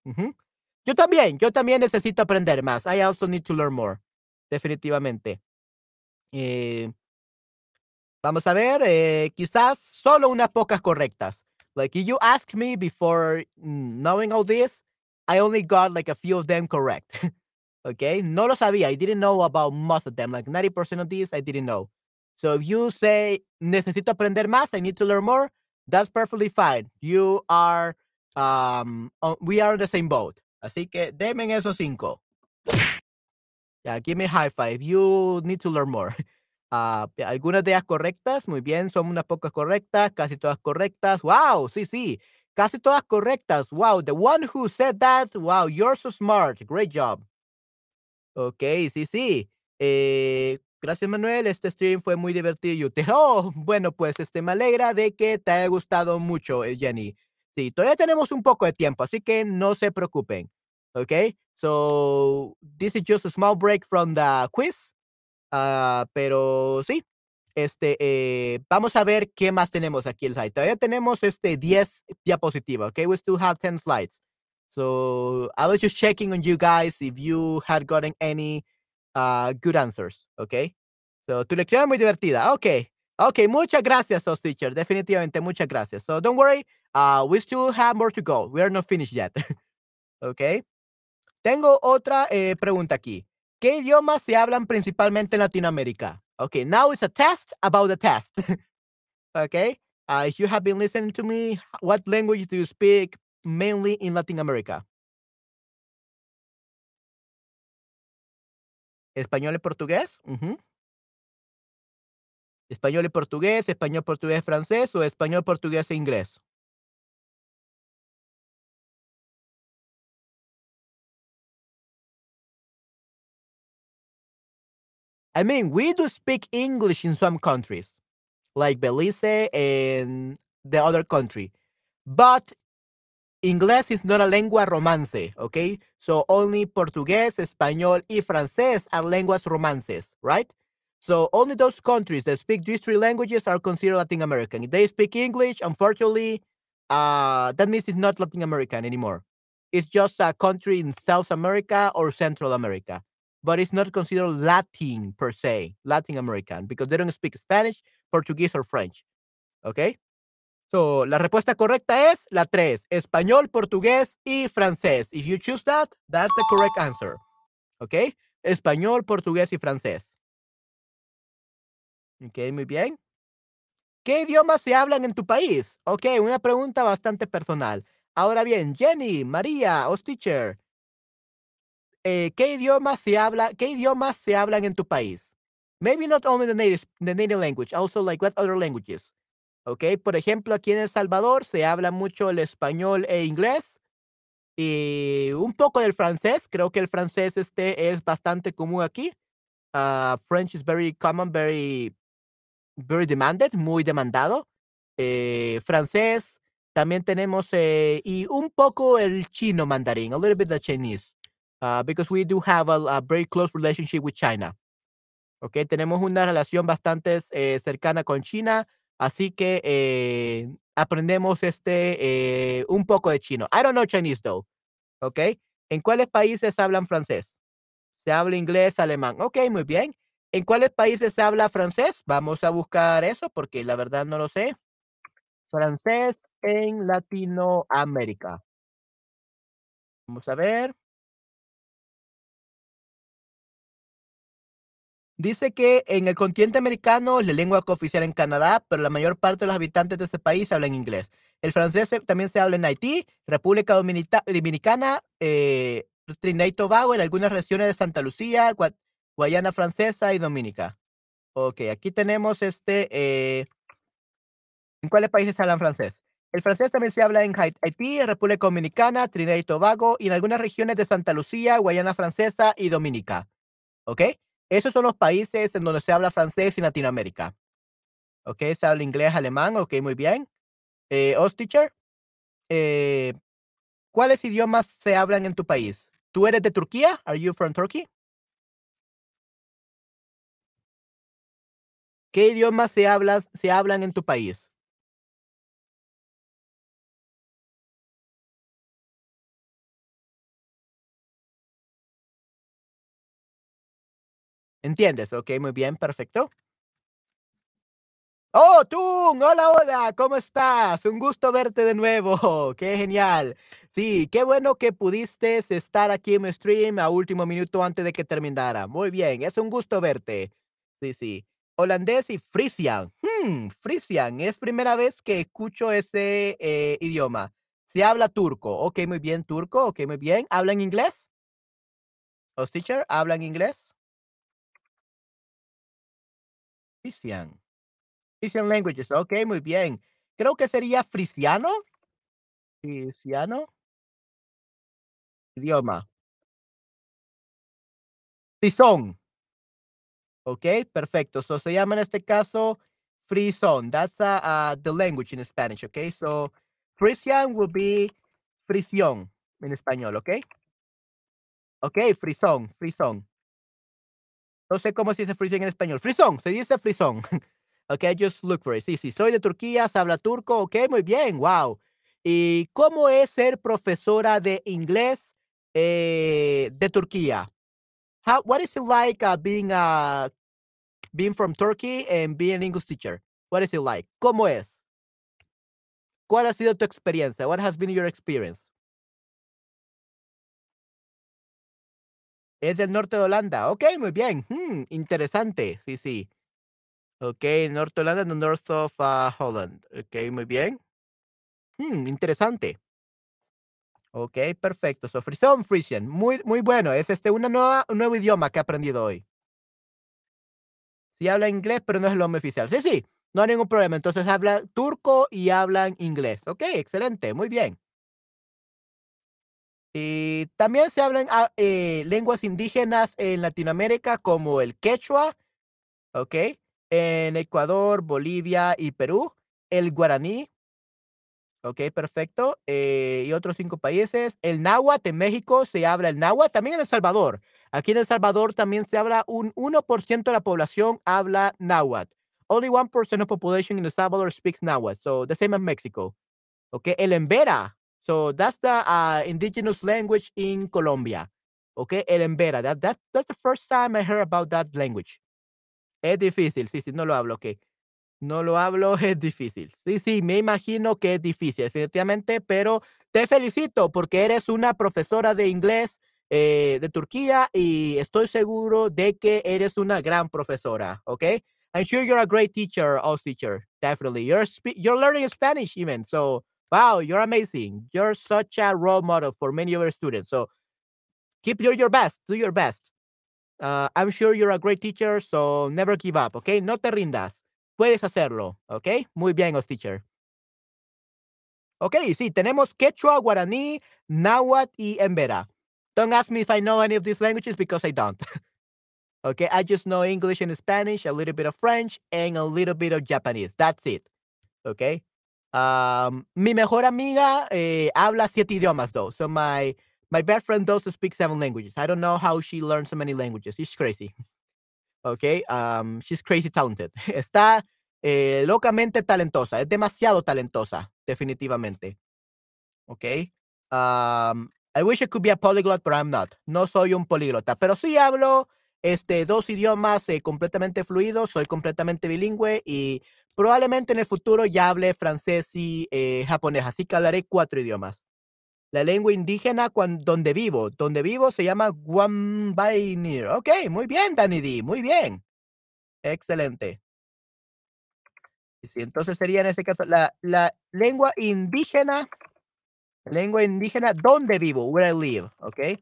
Yo también, yo también necesito aprender más. I also need to learn more. Definitivamente. Eh, vamos a ver, eh, quizás solo unas pocas correctas. Like you ask me before knowing all this, I only got like a few of them correct. okay, no lo sabía. I didn't know about most of them. Like 90% of these, I didn't know. So if you say necesito aprender más, I need to learn more, that's perfectly fine. You are, um, we are in the same boat. Así que denme esos cinco. Yeah, give me high five. You need to learn more. Uh, algunas de ellas correctas, muy bien, son unas pocas correctas, casi todas correctas. Wow, sí, sí, casi todas correctas. Wow, the one who said that, wow, you're so smart. Great job. Ok, sí, sí. Eh, gracias, Manuel. Este stream fue muy divertido. Oh, bueno, pues este me alegra de que te haya gustado mucho, eh, Jenny. Sí, todavía tenemos un poco de tiempo, así que no se preocupen. Okay, so this is just a small break from the quiz. Uh, pero sí, este, eh, vamos a ver qué más tenemos aquí el site. Todavía tenemos este 10 diapositivas. Okay, we still have 10 slides. So I was just checking on you guys if you had gotten any uh, good answers. Okay, so tu lección es muy divertida. Okay, okay, muchas gracias, Sos Teacher. Definitivamente, muchas gracias. So don't worry, uh, we still have more to go. We are not finished yet. okay. Tengo otra eh, pregunta aquí. ¿Qué idiomas se hablan principalmente en Latinoamérica? Okay, now it's a test about the test. okay, uh, if you have been listening to me, what language do you speak mainly in Latin America? Español y portugués. Uh -huh. Español y portugués, español, portugués, francés o español, portugués e inglés. I mean, we do speak English in some countries, like Belize and the other country, but English is not a lengua romance, okay? So only Portuguese, Español, y Francés are lenguas romances, right? So only those countries that speak these three languages are considered Latin American. If they speak English, unfortunately, uh, that means it's not Latin American anymore. It's just a country in South America or Central America but it's not considered Latin per se, Latin American, because they don't speak Spanish, Portuguese, or French. ¿Ok? So, la respuesta correcta es la 3, español, portugués y francés. If you choose that, that's the correct answer. ¿Ok? Español, portugués y francés. Ok, muy bien. ¿Qué idiomas se hablan en tu país? Ok, una pregunta bastante personal. Ahora bien, Jenny, María, os teacher, eh, ¿qué idiomas se habla, qué idiomas se hablan en tu país? Maybe not only the native language, also like what other languages. Okay, por ejemplo, aquí en El Salvador se habla mucho el español e inglés y un poco del francés. Creo que el francés este es bastante común aquí. Uh, French is very common, very, very demanded, muy demandado. Eh, francés, también tenemos eh, y un poco el chino mandarín, a little bit of Chinese. Uh, because we do have a, a, very close relationship with China. Okay, tenemos una relación bastante eh, cercana con China, así que eh, aprendemos este eh, un poco de chino. I don't know Chinese though. Okay, ¿en cuáles países hablan francés? Se habla inglés, alemán. Ok, muy bien. ¿En cuáles países se habla francés? Vamos a buscar eso porque la verdad no lo sé. Francés en Latinoamérica. Vamos a ver. Dice que en el continente americano la lengua cooficial en Canadá, pero la mayor parte de los habitantes de ese país hablan inglés. El francés también se habla en Haití, República Dominicana, eh, Trinidad y Tobago, en algunas regiones de Santa Lucía, Guayana Francesa y Dominica. Ok, aquí tenemos este. Eh, ¿En cuáles países se hablan francés? El francés también se habla en Haití, República Dominicana, Trinidad y Tobago y en algunas regiones de Santa Lucía, Guayana Francesa y Dominica. ¿Ok? Esos son los países en donde se habla francés en Latinoamérica. ¿Ok? Se habla inglés, alemán, ok, muy bien. Eh, teacher, eh, ¿cuáles idiomas se hablan en tu país? ¿Tú eres de Turquía? Are you from Turkey? ¿Qué idiomas se, hablas, se hablan en tu país? ¿Entiendes? Ok, muy bien, perfecto. Oh, tú, hola, hola, ¿cómo estás? Un gusto verte de nuevo, qué genial. Sí, qué bueno que pudiste estar aquí en mi stream a último minuto antes de que terminara. Muy bien, es un gusto verte. Sí, sí. Holandés y frisian. Hmm, frisian, es primera vez que escucho ese eh, idioma. Se habla turco. Ok, muy bien, turco. Ok, muy bien. ¿Hablan inglés? ¿Los teacher hablan inglés? Frisian. Frisian languages, okey, muy bien. Creo que sería frisiano. Frisiano. Idioma. Frisón. Okey, perfecto. So, se llama en este caso frisón. That's, uh, uh, the language in Spanish, okay? So, Frisian will be frisión en español, ¿okey? Okey, frisón, frisón. No sé cómo se dice freezing en español. Frisón, se dice frisón. Okay, just look for it. Sí, sí, soy de Turquía, se habla turco. Ok, muy bien, wow. ¿Y cómo es ser profesora de inglés eh, de Turquía? How, what is it like uh, being uh, being from Turkey and being an English teacher? What is it like? ¿Cómo es? ¿Cuál ha sido tu experiencia? What has been your experience? Es del norte de Holanda. Ok, muy bien. Hmm, interesante. Sí, sí. Ok, North Holanda, the north of uh, Holland. Ok, muy bien. Hmm, interesante. Ok, perfecto. So, Frisian, Frisian. Muy, muy bueno. Es este un nuevo idioma que he aprendido hoy. Sí habla inglés, pero no es el nombre oficial. Sí, sí, no hay ningún problema. Entonces habla turco y hablan inglés. Ok, excelente, muy bien. Y también se hablan ah, eh, lenguas indígenas en Latinoamérica como el quechua, ¿ok? En Ecuador, Bolivia y Perú, el guaraní, ¿ok? Perfecto. Eh, y otros cinco países. El náhuatl en México se habla el náhuatl, también en El Salvador. Aquí en El Salvador también se habla un 1% de la población habla náhuatl. Only 1% of population in El Salvador speaks náhuatl. So the same as Mexico. Okay, el embera. So that's the uh, indigenous language in Colombia. Okay, el embera. That, that, that's the first time I heard about that language. Es difícil, sí, sí, no lo hablo, ok. No lo hablo, es difícil. Sí, sí, me imagino que es difícil, definitivamente, pero te felicito porque eres una profesora de inglés eh, de Turquía y estoy seguro de que eres una gran profesora, ¿ok? I'm sure you're a great teacher, all teacher, definitely. You're you're learning Spanish even, so wow, you're amazing. You're such a role model for many of your students. So keep your your best, do your best. Uh, I'm sure you're a great teacher, so never give up, okay? No te rindas. Puedes hacerlo, okay? Muy bien, os teacher. Ok, sí, tenemos quechua, guaraní, náhuatl y embera. Don't ask me if I know any of these languages because I don't. okay, I just know English and Spanish, a little bit of French, and a little bit of Japanese. That's it. Okay. Um, mi mejor amiga eh, habla siete idiomas, though. So my my best friend does speak seven languages. I don't know how she learned so many languages. She's crazy. Okay, um, she's crazy talented. Está eh, locamente talentosa. Es demasiado talentosa, definitivamente. Okay. Um, I wish I could be a polyglot, but I'm not. No soy un políglota, pero sí hablo este, dos idiomas eh, completamente fluidos, soy completamente bilingüe y probablemente en el futuro ya hable francés y eh, japonés, así que hablaré cuatro idiomas. La lengua indígena donde vivo. Donde vivo se llama Guambainir. Ok, muy bien, Danny D. Muy bien. Excelente. Entonces sería en ese caso la, la lengua indígena. Lengua indígena donde vivo, where I live, ¿ok?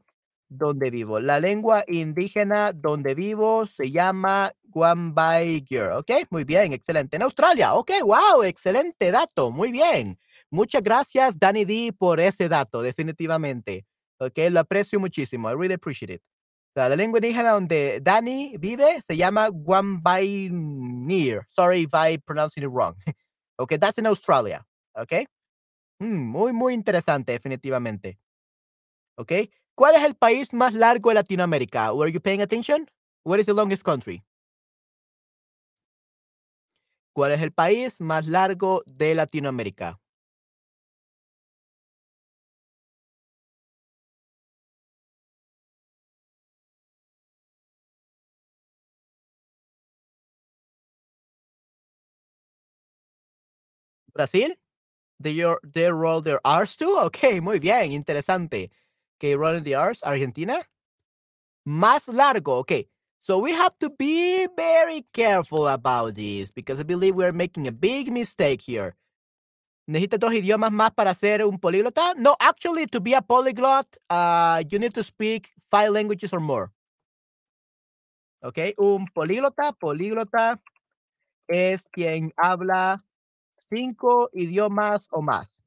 Donde vivo. La lengua indígena donde vivo se llama Guambaigir, ¿ok? Muy bien, excelente. En Australia, ok, wow, excelente dato, muy bien. Muchas gracias, Danny D, por ese dato, definitivamente. Ok, lo aprecio muchísimo. I really appreciate it. La, la lengua indígena donde Dani vive se llama Guambainir. Sorry if I pronounced it wrong. okay, that's in Australia. Okay. Mm, muy, muy interesante, definitivamente. Okay. ¿Cuál es el país más largo de Latinoamérica? Were you paying attention? What is the longest country? ¿Cuál es el país más largo de Latinoamérica? Brasil? They, roll their R's too? Ok, muy bien, interesante. Okay, rolling the R's. Argentina? Más largo, ok. So we have to be very careful about this because I believe we're making a big mistake here. ¿Necesitas dos idiomas más para ser un políglota? No, actually, to be a polyglot, uh, you need to speak five languages or more. Ok, un políglota, políglota es quien habla cinco idiomas o más.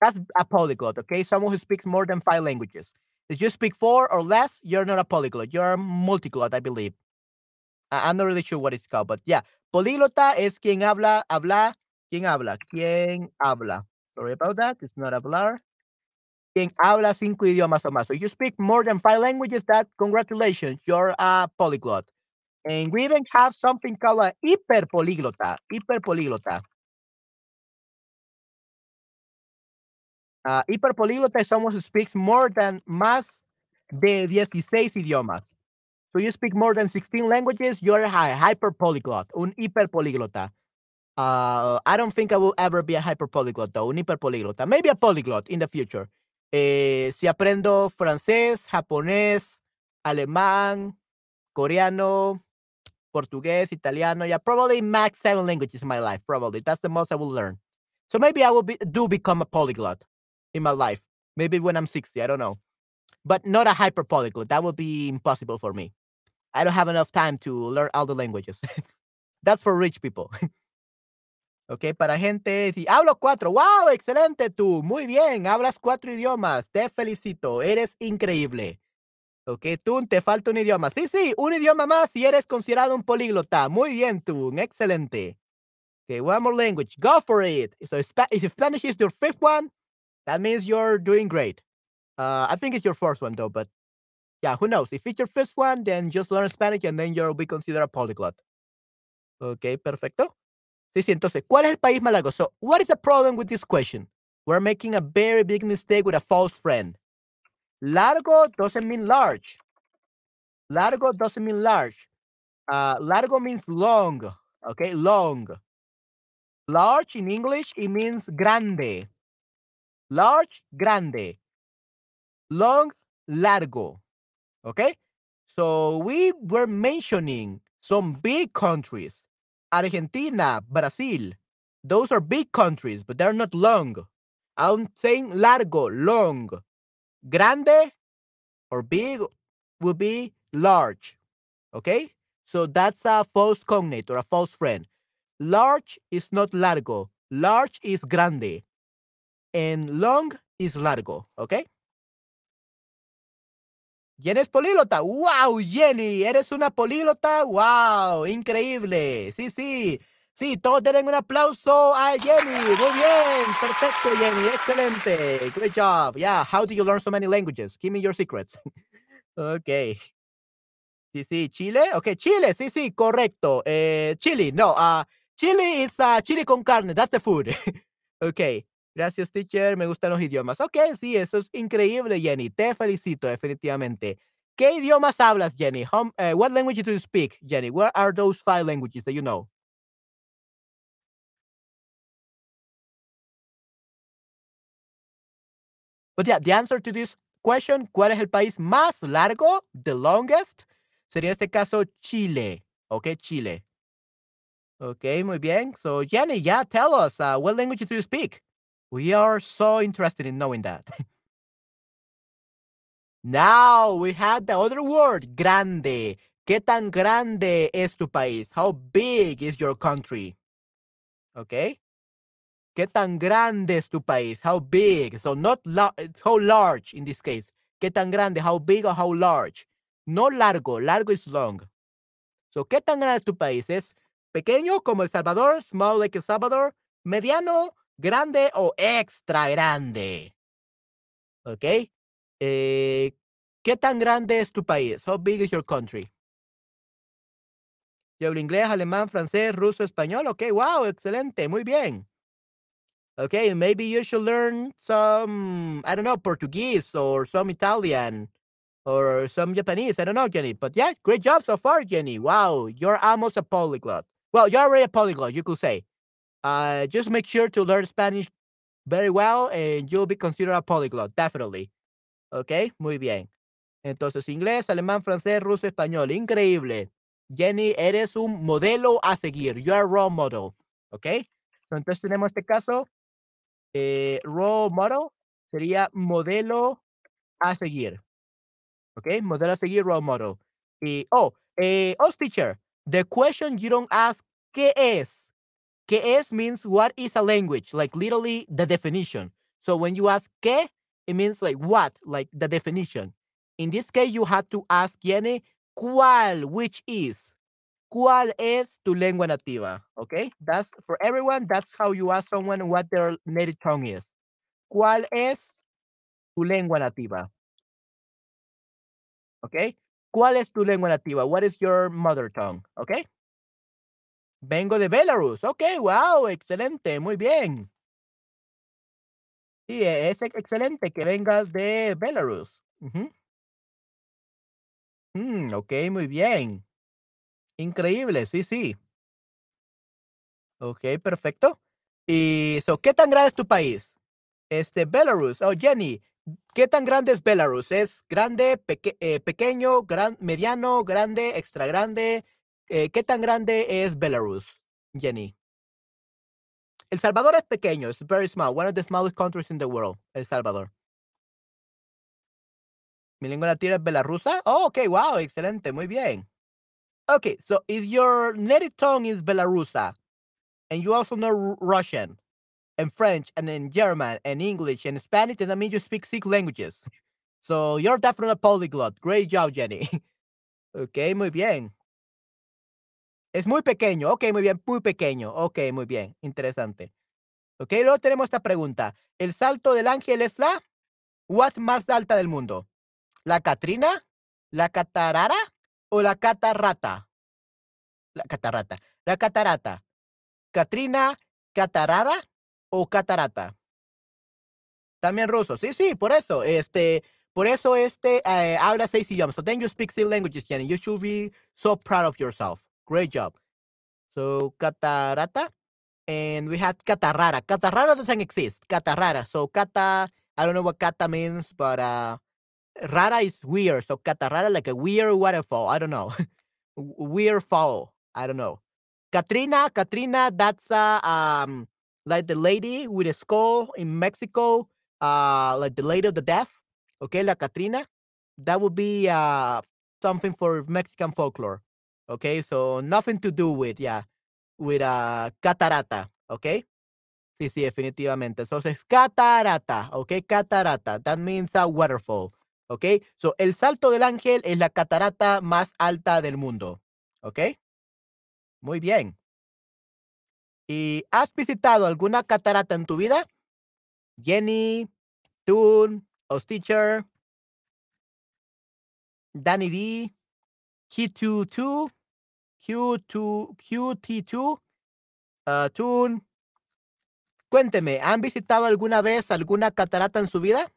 That's a polyglot, okay? Someone who speaks more than five languages. If you speak four or less, you're not a polyglot. You're a multiglot, I believe. I- am not really sure what it's called, but yeah. Políglota es quien habla, habla, quien habla, quien habla. Sorry about that. It's not hablar. Quien habla cinco idiomas o más. So if you speak more than five languages, that congratulations, you're a polyglot. And we even have something called a hiperpolíglota. Hiperpolíglota. Uh, hiperpolíglota is someone who speaks more than más de 16 idiomas. So you speak more than 16 languages, you're a hyperpolyglot, un hiperpolíglota. Uh, I don't think I will ever be a hyperpolyglot, though, un hiperpolíglota. Maybe a polyglot in the future. Eh, si aprendo francés, japonés, alemán, coreano, portugués, italiano, yeah, probably max seven languages in my life. Probably that's the most I will learn. So maybe I will be, do become a polyglot in my life. Maybe when I'm 60, I don't know. But not a hyper polyglot. That would be impossible for me. I don't have enough time to learn all the languages. That's for rich people. ok, para gente, si hablo cuatro, wow, excelente tú, muy bien, hablas cuatro idiomas, te felicito, eres increíble. Ok, tú te falta un idioma. Sí, sí, un idioma más y eres considerado un políglota. Muy bien tú, excelente. Okay, one more language, go for it. So Spanish is your fifth one, that means you're doing great. Uh, I think it's your first one though, but yeah, who knows? If it's your first one, then just learn Spanish and then you'll be considered a polyglot. Ok, perfecto. Sí, sí, entonces, ¿cuál es el país más largo? So, what is the problem with this question? We're making a very big mistake with a false friend. Largo doesn't mean large. Largo doesn't mean large. Uh, largo means long. Okay, long. Large in English, it means grande. Large, grande. Long, largo. Okay? So we were mentioning some big countries. Argentina, Brazil. Those are big countries, but they're not long. I'm saying largo, long. Grande or big will be large. Okay? So that's a false cognate or a false friend. Large is not largo. Large is grande. And long is largo. Okay? Jenny es políglota. ¡Wow, Jenny! ¿Eres una políglota? ¡Wow! Increíble. Sí, sí. Sí, todos tienen un aplauso a Jenny. Muy bien. Perfecto, Jenny. Excelente. Great job. Yeah. How did you learn so many languages? Give me your secrets. ok. Sí, sí. Chile. Ok, Chile. Sí, sí. Correcto. Eh, Chile. No. Uh, Chile is uh, chile con carne. That's the food. ok. Gracias, teacher. Me gustan los idiomas. Ok, sí, eso es increíble, Jenny. Te felicito, definitivamente. ¿Qué idiomas hablas, Jenny? Uh, what language do you speak, Jenny? What are those five languages that you know? But yeah, the answer to this question, ¿cuál es el país más largo? The longest. Sería en este caso Chile. Ok, Chile. Ok, muy bien. So, Jenny, yeah, tell us, uh, what languages do you speak? We are so interested in knowing that. now we had the other word, grande. ¿Qué tan grande es tu país? How big is your country? Okay. ¿Qué tan grande es tu país? How big? So not la how large in this case. ¿Qué tan grande? How big or how large? No largo, largo is long. So, ¿qué tan grande es tu país? ¿Es pequeño como El Salvador, small like El Salvador, mediano, grande o extra grande? ¿Ok? Eh, ¿Qué tan grande es tu país? How big is your country? Yo hablo inglés, alemán, francés, ruso, español. Ok, wow, excelente, muy bien. Okay, maybe you should learn some, I don't know, Portuguese or some Italian or some Japanese. I don't know, Jenny. But yeah, great job so far, Jenny. Wow, you're almost a polyglot. Well, you're already a polyglot, you could say. Uh, just make sure to learn Spanish very well and you'll be considered a polyglot, definitely. Okay, muy bien. Entonces, inglés, alemán, francés, ruso, español. Increíble. Jenny, eres un modelo a seguir. You're a role model. Okay. Entonces tenemos este caso. Eh, role model sería modelo a seguir. Okay, modelo a seguir, role model. Y, oh, eh, oh, teacher, the question you don't ask, ¿qué es? ¿Qué es means what is a language? Like literally the definition. So when you ask ¿qué? It means like what? Like the definition. In this case, you have to ask Jenny, ¿cuál? Which is? ¿Cuál es tu lengua nativa? Okay, that's for everyone. That's how you ask someone what their native tongue is. ¿Cuál es tu lengua nativa? Okay, ¿cuál es tu lengua nativa? What is your mother tongue? Okay. Vengo de Belarus. Okay, wow, excelente, muy bien. Sí, es excelente que vengas de Belarus. Mm, ok, muy bien. Increíble, sí, sí. Ok, perfecto. Y, so, ¿qué tan grande es tu país? Este, Belarus. Oh, Jenny, ¿qué tan grande es Belarus? ¿Es grande, eh, pequeño, gran, mediano, grande, extra grande? Eh, ¿Qué tan grande es Belarus, Jenny? El Salvador es pequeño, es very small, one of the smallest countries in the world, El Salvador. Mi lengua nativa es belarusa. Oh, okay, wow, excelente, muy bien. Okay, so if your native tongue is Belarusa, and you also know Russian, and French, and then German, and English, and Spanish, then that means you speak six languages. So you're definitely a polyglot. Great job, Jenny. okay, muy bien. Es muy pequeño. Ok, muy bien, muy pequeño. Ok, muy bien. Interesante. Ok, luego tenemos esta pregunta. ¿El salto del ángel es la what más alta del mundo? ¿La Catrina? ¿La Catarara? ¿O la Catarrata? La Catarrata. La Catarata. ¿Catrina, Catarara o Catarata? También ruso. Sí, sí, por eso. Este, por eso este eh, habla seis idiomas. So then you speak six languages, Jenny. You should be so proud of yourself. Great job. So Catarata. And we had Catarrara. Catarrara doesn't exist. Catarrara. So Cata, I don't know what Cata means, but uh Rara is weird. So Catarrara, like a weird waterfall. I don't know. weird fall. I don't know. Katrina, Katrina, that's uh, um like the lady with a skull in Mexico, uh like the lady of the deaf. Okay, la Katrina. That would be uh something for Mexican folklore. Okay, so nothing to do with yeah, with uh catarata, okay? Sí, sí, definitivamente. Entonces, catarata, okay, catarata. That means a waterfall. ¿Ok? So, el salto del ángel es la catarata más alta del mundo. ¿Ok? Muy bien. ¿Y has visitado alguna catarata en tu vida? Jenny, Toon, Teacher, Danny D, Q22, Q2, QT2, uh, Toon. Cuénteme, ¿han visitado alguna vez alguna catarata en su vida?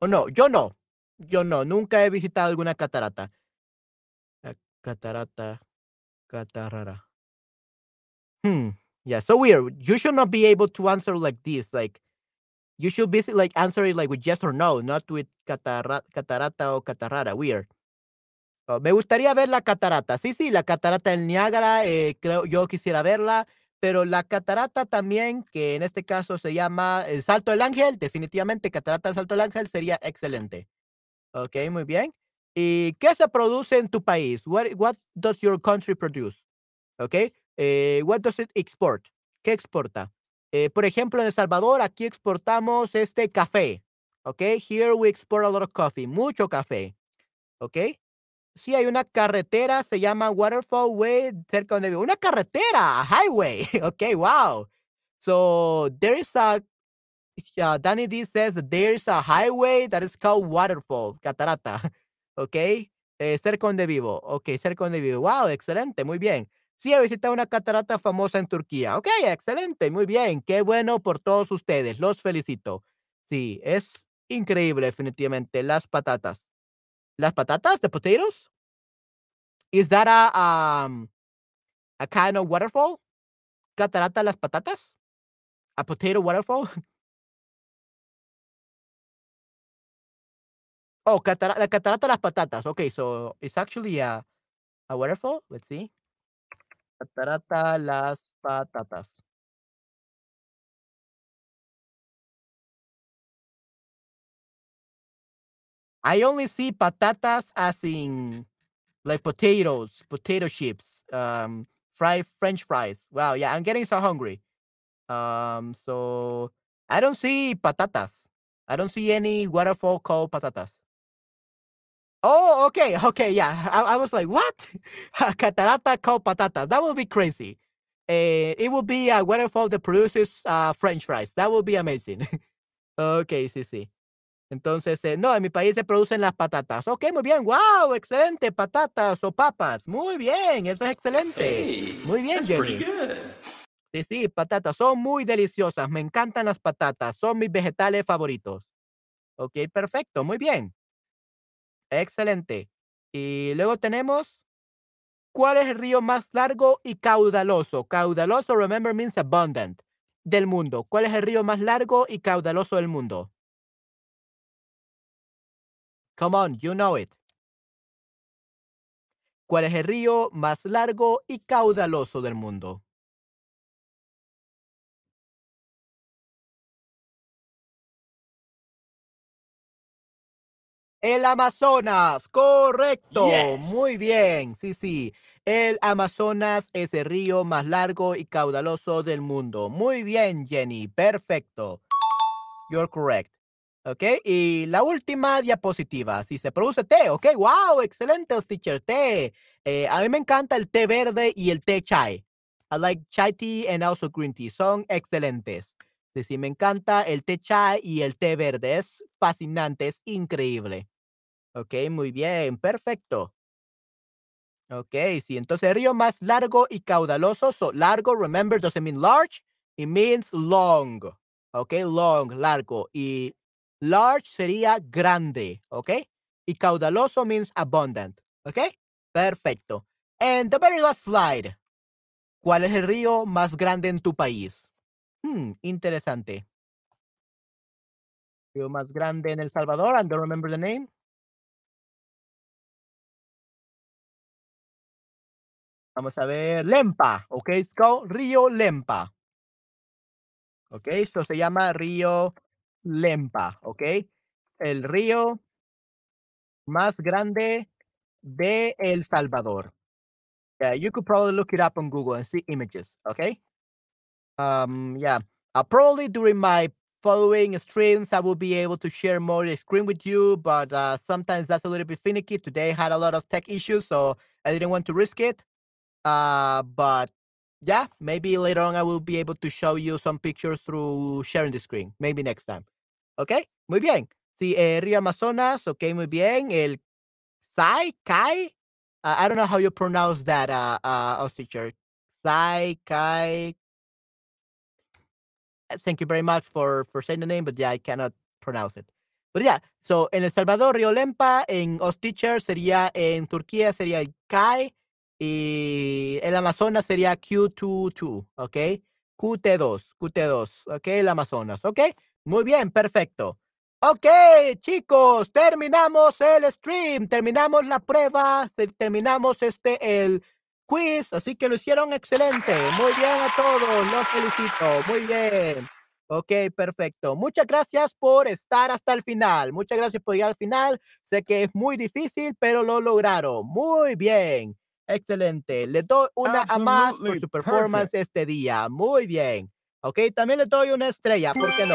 O no, yo no. Yo no, nunca he visitado alguna catarata. Catarata, catarara. Hmm. Yeah, so weird. You should not be able to answer like this. Like, you should be like answering like with yes or no, not with catara catarata o catarara. Weird. Oh, me gustaría ver la catarata. Sí, sí, la catarata del Niágara, eh, creo yo quisiera verla. Pero la catarata también, que en este caso se llama el Salto del Ángel, definitivamente catarata del Salto del Ángel sería excelente. Ok, muy bien. ¿Y qué se produce en tu país? What, what does your country produce? Ok, eh, what does it export? ¿Qué exporta? Eh, por ejemplo, en El Salvador, aquí exportamos este café. Okay, here we export a lot of coffee, mucho café. Okay. Sí, hay una carretera, se llama Waterfall Way, cerca donde vivo. Una carretera, a highway. Okay, wow. So there is a Danny D says there's a highway that is called Waterfall, Catarata. Okay. Eh, cerca donde vivo. Ok, cerca donde vivo. Wow, excelente, muy bien. Sí, he visitado una catarata famosa en Turquía. Ok, excelente, muy bien. Qué bueno por todos ustedes. Los felicito. Sí, es increíble, definitivamente. Las patatas. ¿Las patatas? ¿The potatoes? Is that a, um, a kind of waterfall? ¿Catarata las patatas? A potato waterfall? Oh, catara la catarata las patatas. Okay, so it's actually a a waterfall. Let's see. Catarata las patatas. I only see patatas as in like potatoes, potato chips, um, fry French fries. Wow, yeah, I'm getting so hungry. Um, so I don't see patatas. I don't see any waterfall called patatas. Oh, okay, okay, yeah. I, I was like, what? Catarata called patatas. That would be crazy. Eh, it would be a waterfall that produces uh, French fries. That would be amazing. okay, sí, sí. Entonces, eh, no, en mi país se producen las patatas. Ok, muy bien. Wow, excelente. Patatas o papas. Muy bien, eso es excelente. Hey, Muy bien, Jenny. Sí, sí, patatas son muy deliciosas. Me encantan las patatas. Son mis vegetales favoritos. Ok, perfecto. Muy bien. Excelente. Y luego tenemos, ¿cuál es el río más largo y caudaloso? Caudaloso, remember, means abundant. Del mundo. ¿Cuál es el río más largo y caudaloso del mundo? Come on, you know it. ¿Cuál es el río más largo y caudaloso del mundo? El Amazonas, correcto. Yes. Muy bien, sí, sí. El Amazonas es el río más largo y caudaloso del mundo. Muy bien, Jenny, perfecto. You're correct. Ok, y la última diapositiva. Si se produce té, ok, wow, excelente, teacher, té. Eh, a mí me encanta el té verde y el té chai. I like chai tea and also green tea. Son excelentes. Sí, sí, me encanta el té chai y el té verde. Es fascinante, es increíble. Ok, muy bien, perfecto. Ok, sí, entonces río más largo y caudaloso. So, largo, remember, doesn't mean large, it means long. Ok, long, largo. Y large sería grande, ok? Y caudaloso means abundant, ok? Perfecto. And the very last slide. ¿Cuál es el río más grande en tu país? Hmm, interesante. Río más grande en El Salvador, I don't remember the name. Vamos a ver, Lempa, ok, it's called Río Lempa. Ok, esto se llama Río Lempa, ok. El río más grande de El Salvador. Yeah, you could probably look it up on Google and see images, okay? Um, yeah, uh, probably during my following streams, I will be able to share more the screen with you, but uh, sometimes that's a little bit finicky. Today I had a lot of tech issues, so I didn't want to risk it. Uh, but yeah, maybe later on I will be able to show you some pictures through sharing the screen. Maybe next time. Okay, muy bien. Sí, eh, Río Amazonas, ok, muy bien. El Sai, Kai, uh, I don't know how you pronounce that, uh, uh, Oz teacher. Sai, Kai. Uh, Thank you very much for, for saying the name, but yeah, I cannot pronounce it. But yeah, so en El Salvador, Río Lempa, en Oz teacher sería, en Turquía sería el Kai, y el Amazonas sería Q22, ¿ok? QT2, QT2, ¿ok? El Amazonas, ¿ok? Muy bien, perfecto. Ok, chicos, terminamos el stream, terminamos la prueba, terminamos este, el quiz, así que lo hicieron excelente. Muy bien a todos, los felicito, muy bien. Ok, perfecto. Muchas gracias por estar hasta el final. Muchas gracias por llegar al final. Sé que es muy difícil, pero lo lograron. Muy bien. Excelente. Le doy una a más por su performance este día. Muy bien. Ok, también le doy una estrella, ¿por qué no?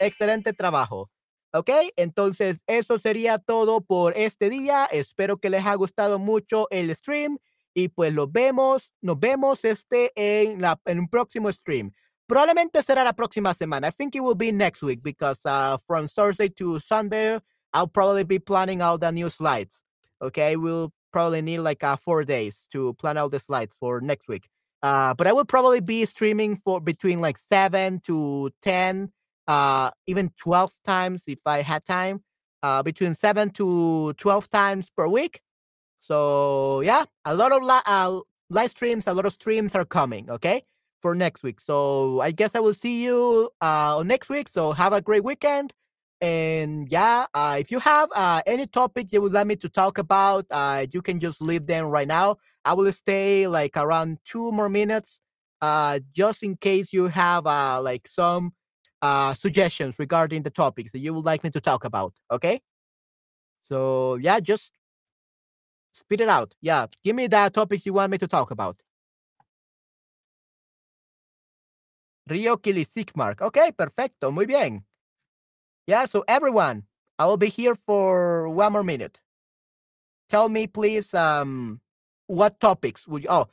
Excelente trabajo. ¿Ok? Entonces, eso sería todo por este día. Espero que les haya gustado mucho el stream y pues los vemos, nos vemos este en la en un próximo stream. Probablemente será la próxima semana. I think it will be next week because uh, from Thursday to Sunday, I'll probably be planning out the new slides. Okay, we'll probably need like uh, four days to plan out the slides for next week. Uh, but I will probably be streaming for between like seven to ten uh, even 12 times if I had time, uh, between seven to 12 times per week. So yeah, a lot of li- uh, live streams, a lot of streams are coming. Okay, for next week. So I guess I will see you uh, next week. So have a great weekend. And yeah, uh, if you have uh, any topic you would like me to talk about, uh, you can just leave them right now. I will stay like around two more minutes, uh, just in case you have uh, like some uh, suggestions regarding the topics that you would like me to talk about. Okay. So yeah, just spit it out. Yeah, give me the topics you want me to talk about. Rio Kilisikmark. Okay, perfecto. Muy bien. Yeah, so everyone, I will be here for one more minute. Tell me, please, um, what topics would you? Oh,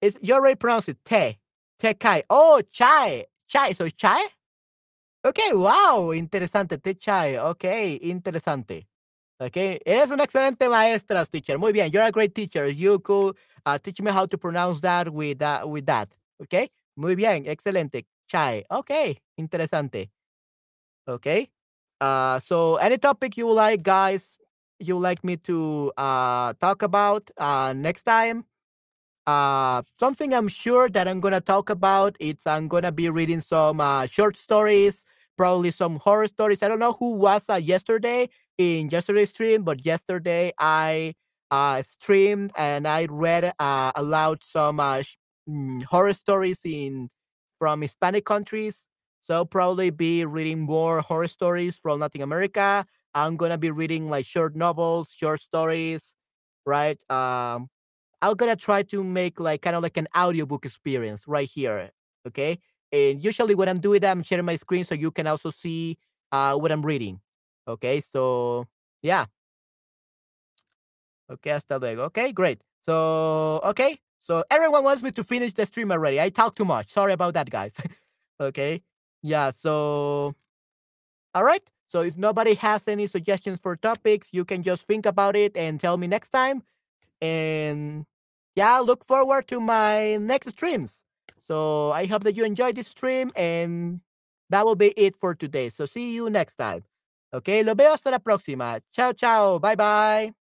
is you already pronounced it? Te, te kai. Oh, chai, chai. So chai. Okay, wow, interesante. Te chai. Okay, interesante. Okay, eres una excelente maestra, teacher. Muy bien, you're a great teacher. You could uh, teach me how to pronounce that with that. Uh, with that. Okay, muy bien, excelente. Chai. Okay, interesante. Okay. Uh, so any topic you like, guys, you like me to uh talk about uh next time. Uh, something I'm sure that I'm gonna talk about. It's I'm gonna be reading some uh, short stories, probably some horror stories. I don't know who was uh, yesterday in yesterday's stream, but yesterday I uh, streamed and I read uh, aloud some uh, mm, horror stories in from Hispanic countries. So I'll probably be reading more horror stories from Latin America. I'm gonna be reading like short novels, short stories, right? Um, I'm gonna try to make like kind of like an audiobook experience right here. Okay. And usually when I'm doing that, I'm sharing my screen so you can also see uh, what I'm reading. Okay. So yeah. Okay, hasta luego. Okay, great. So okay. So everyone wants me to finish the stream already. I talk too much. Sorry about that, guys. okay. Yeah, so all right. So if nobody has any suggestions for topics, you can just think about it and tell me next time. And yeah, look forward to my next streams. So I hope that you enjoyed this stream and that will be it for today. So see you next time. Ok, lo veo hasta la próxima. Chao, chao. Bye, bye.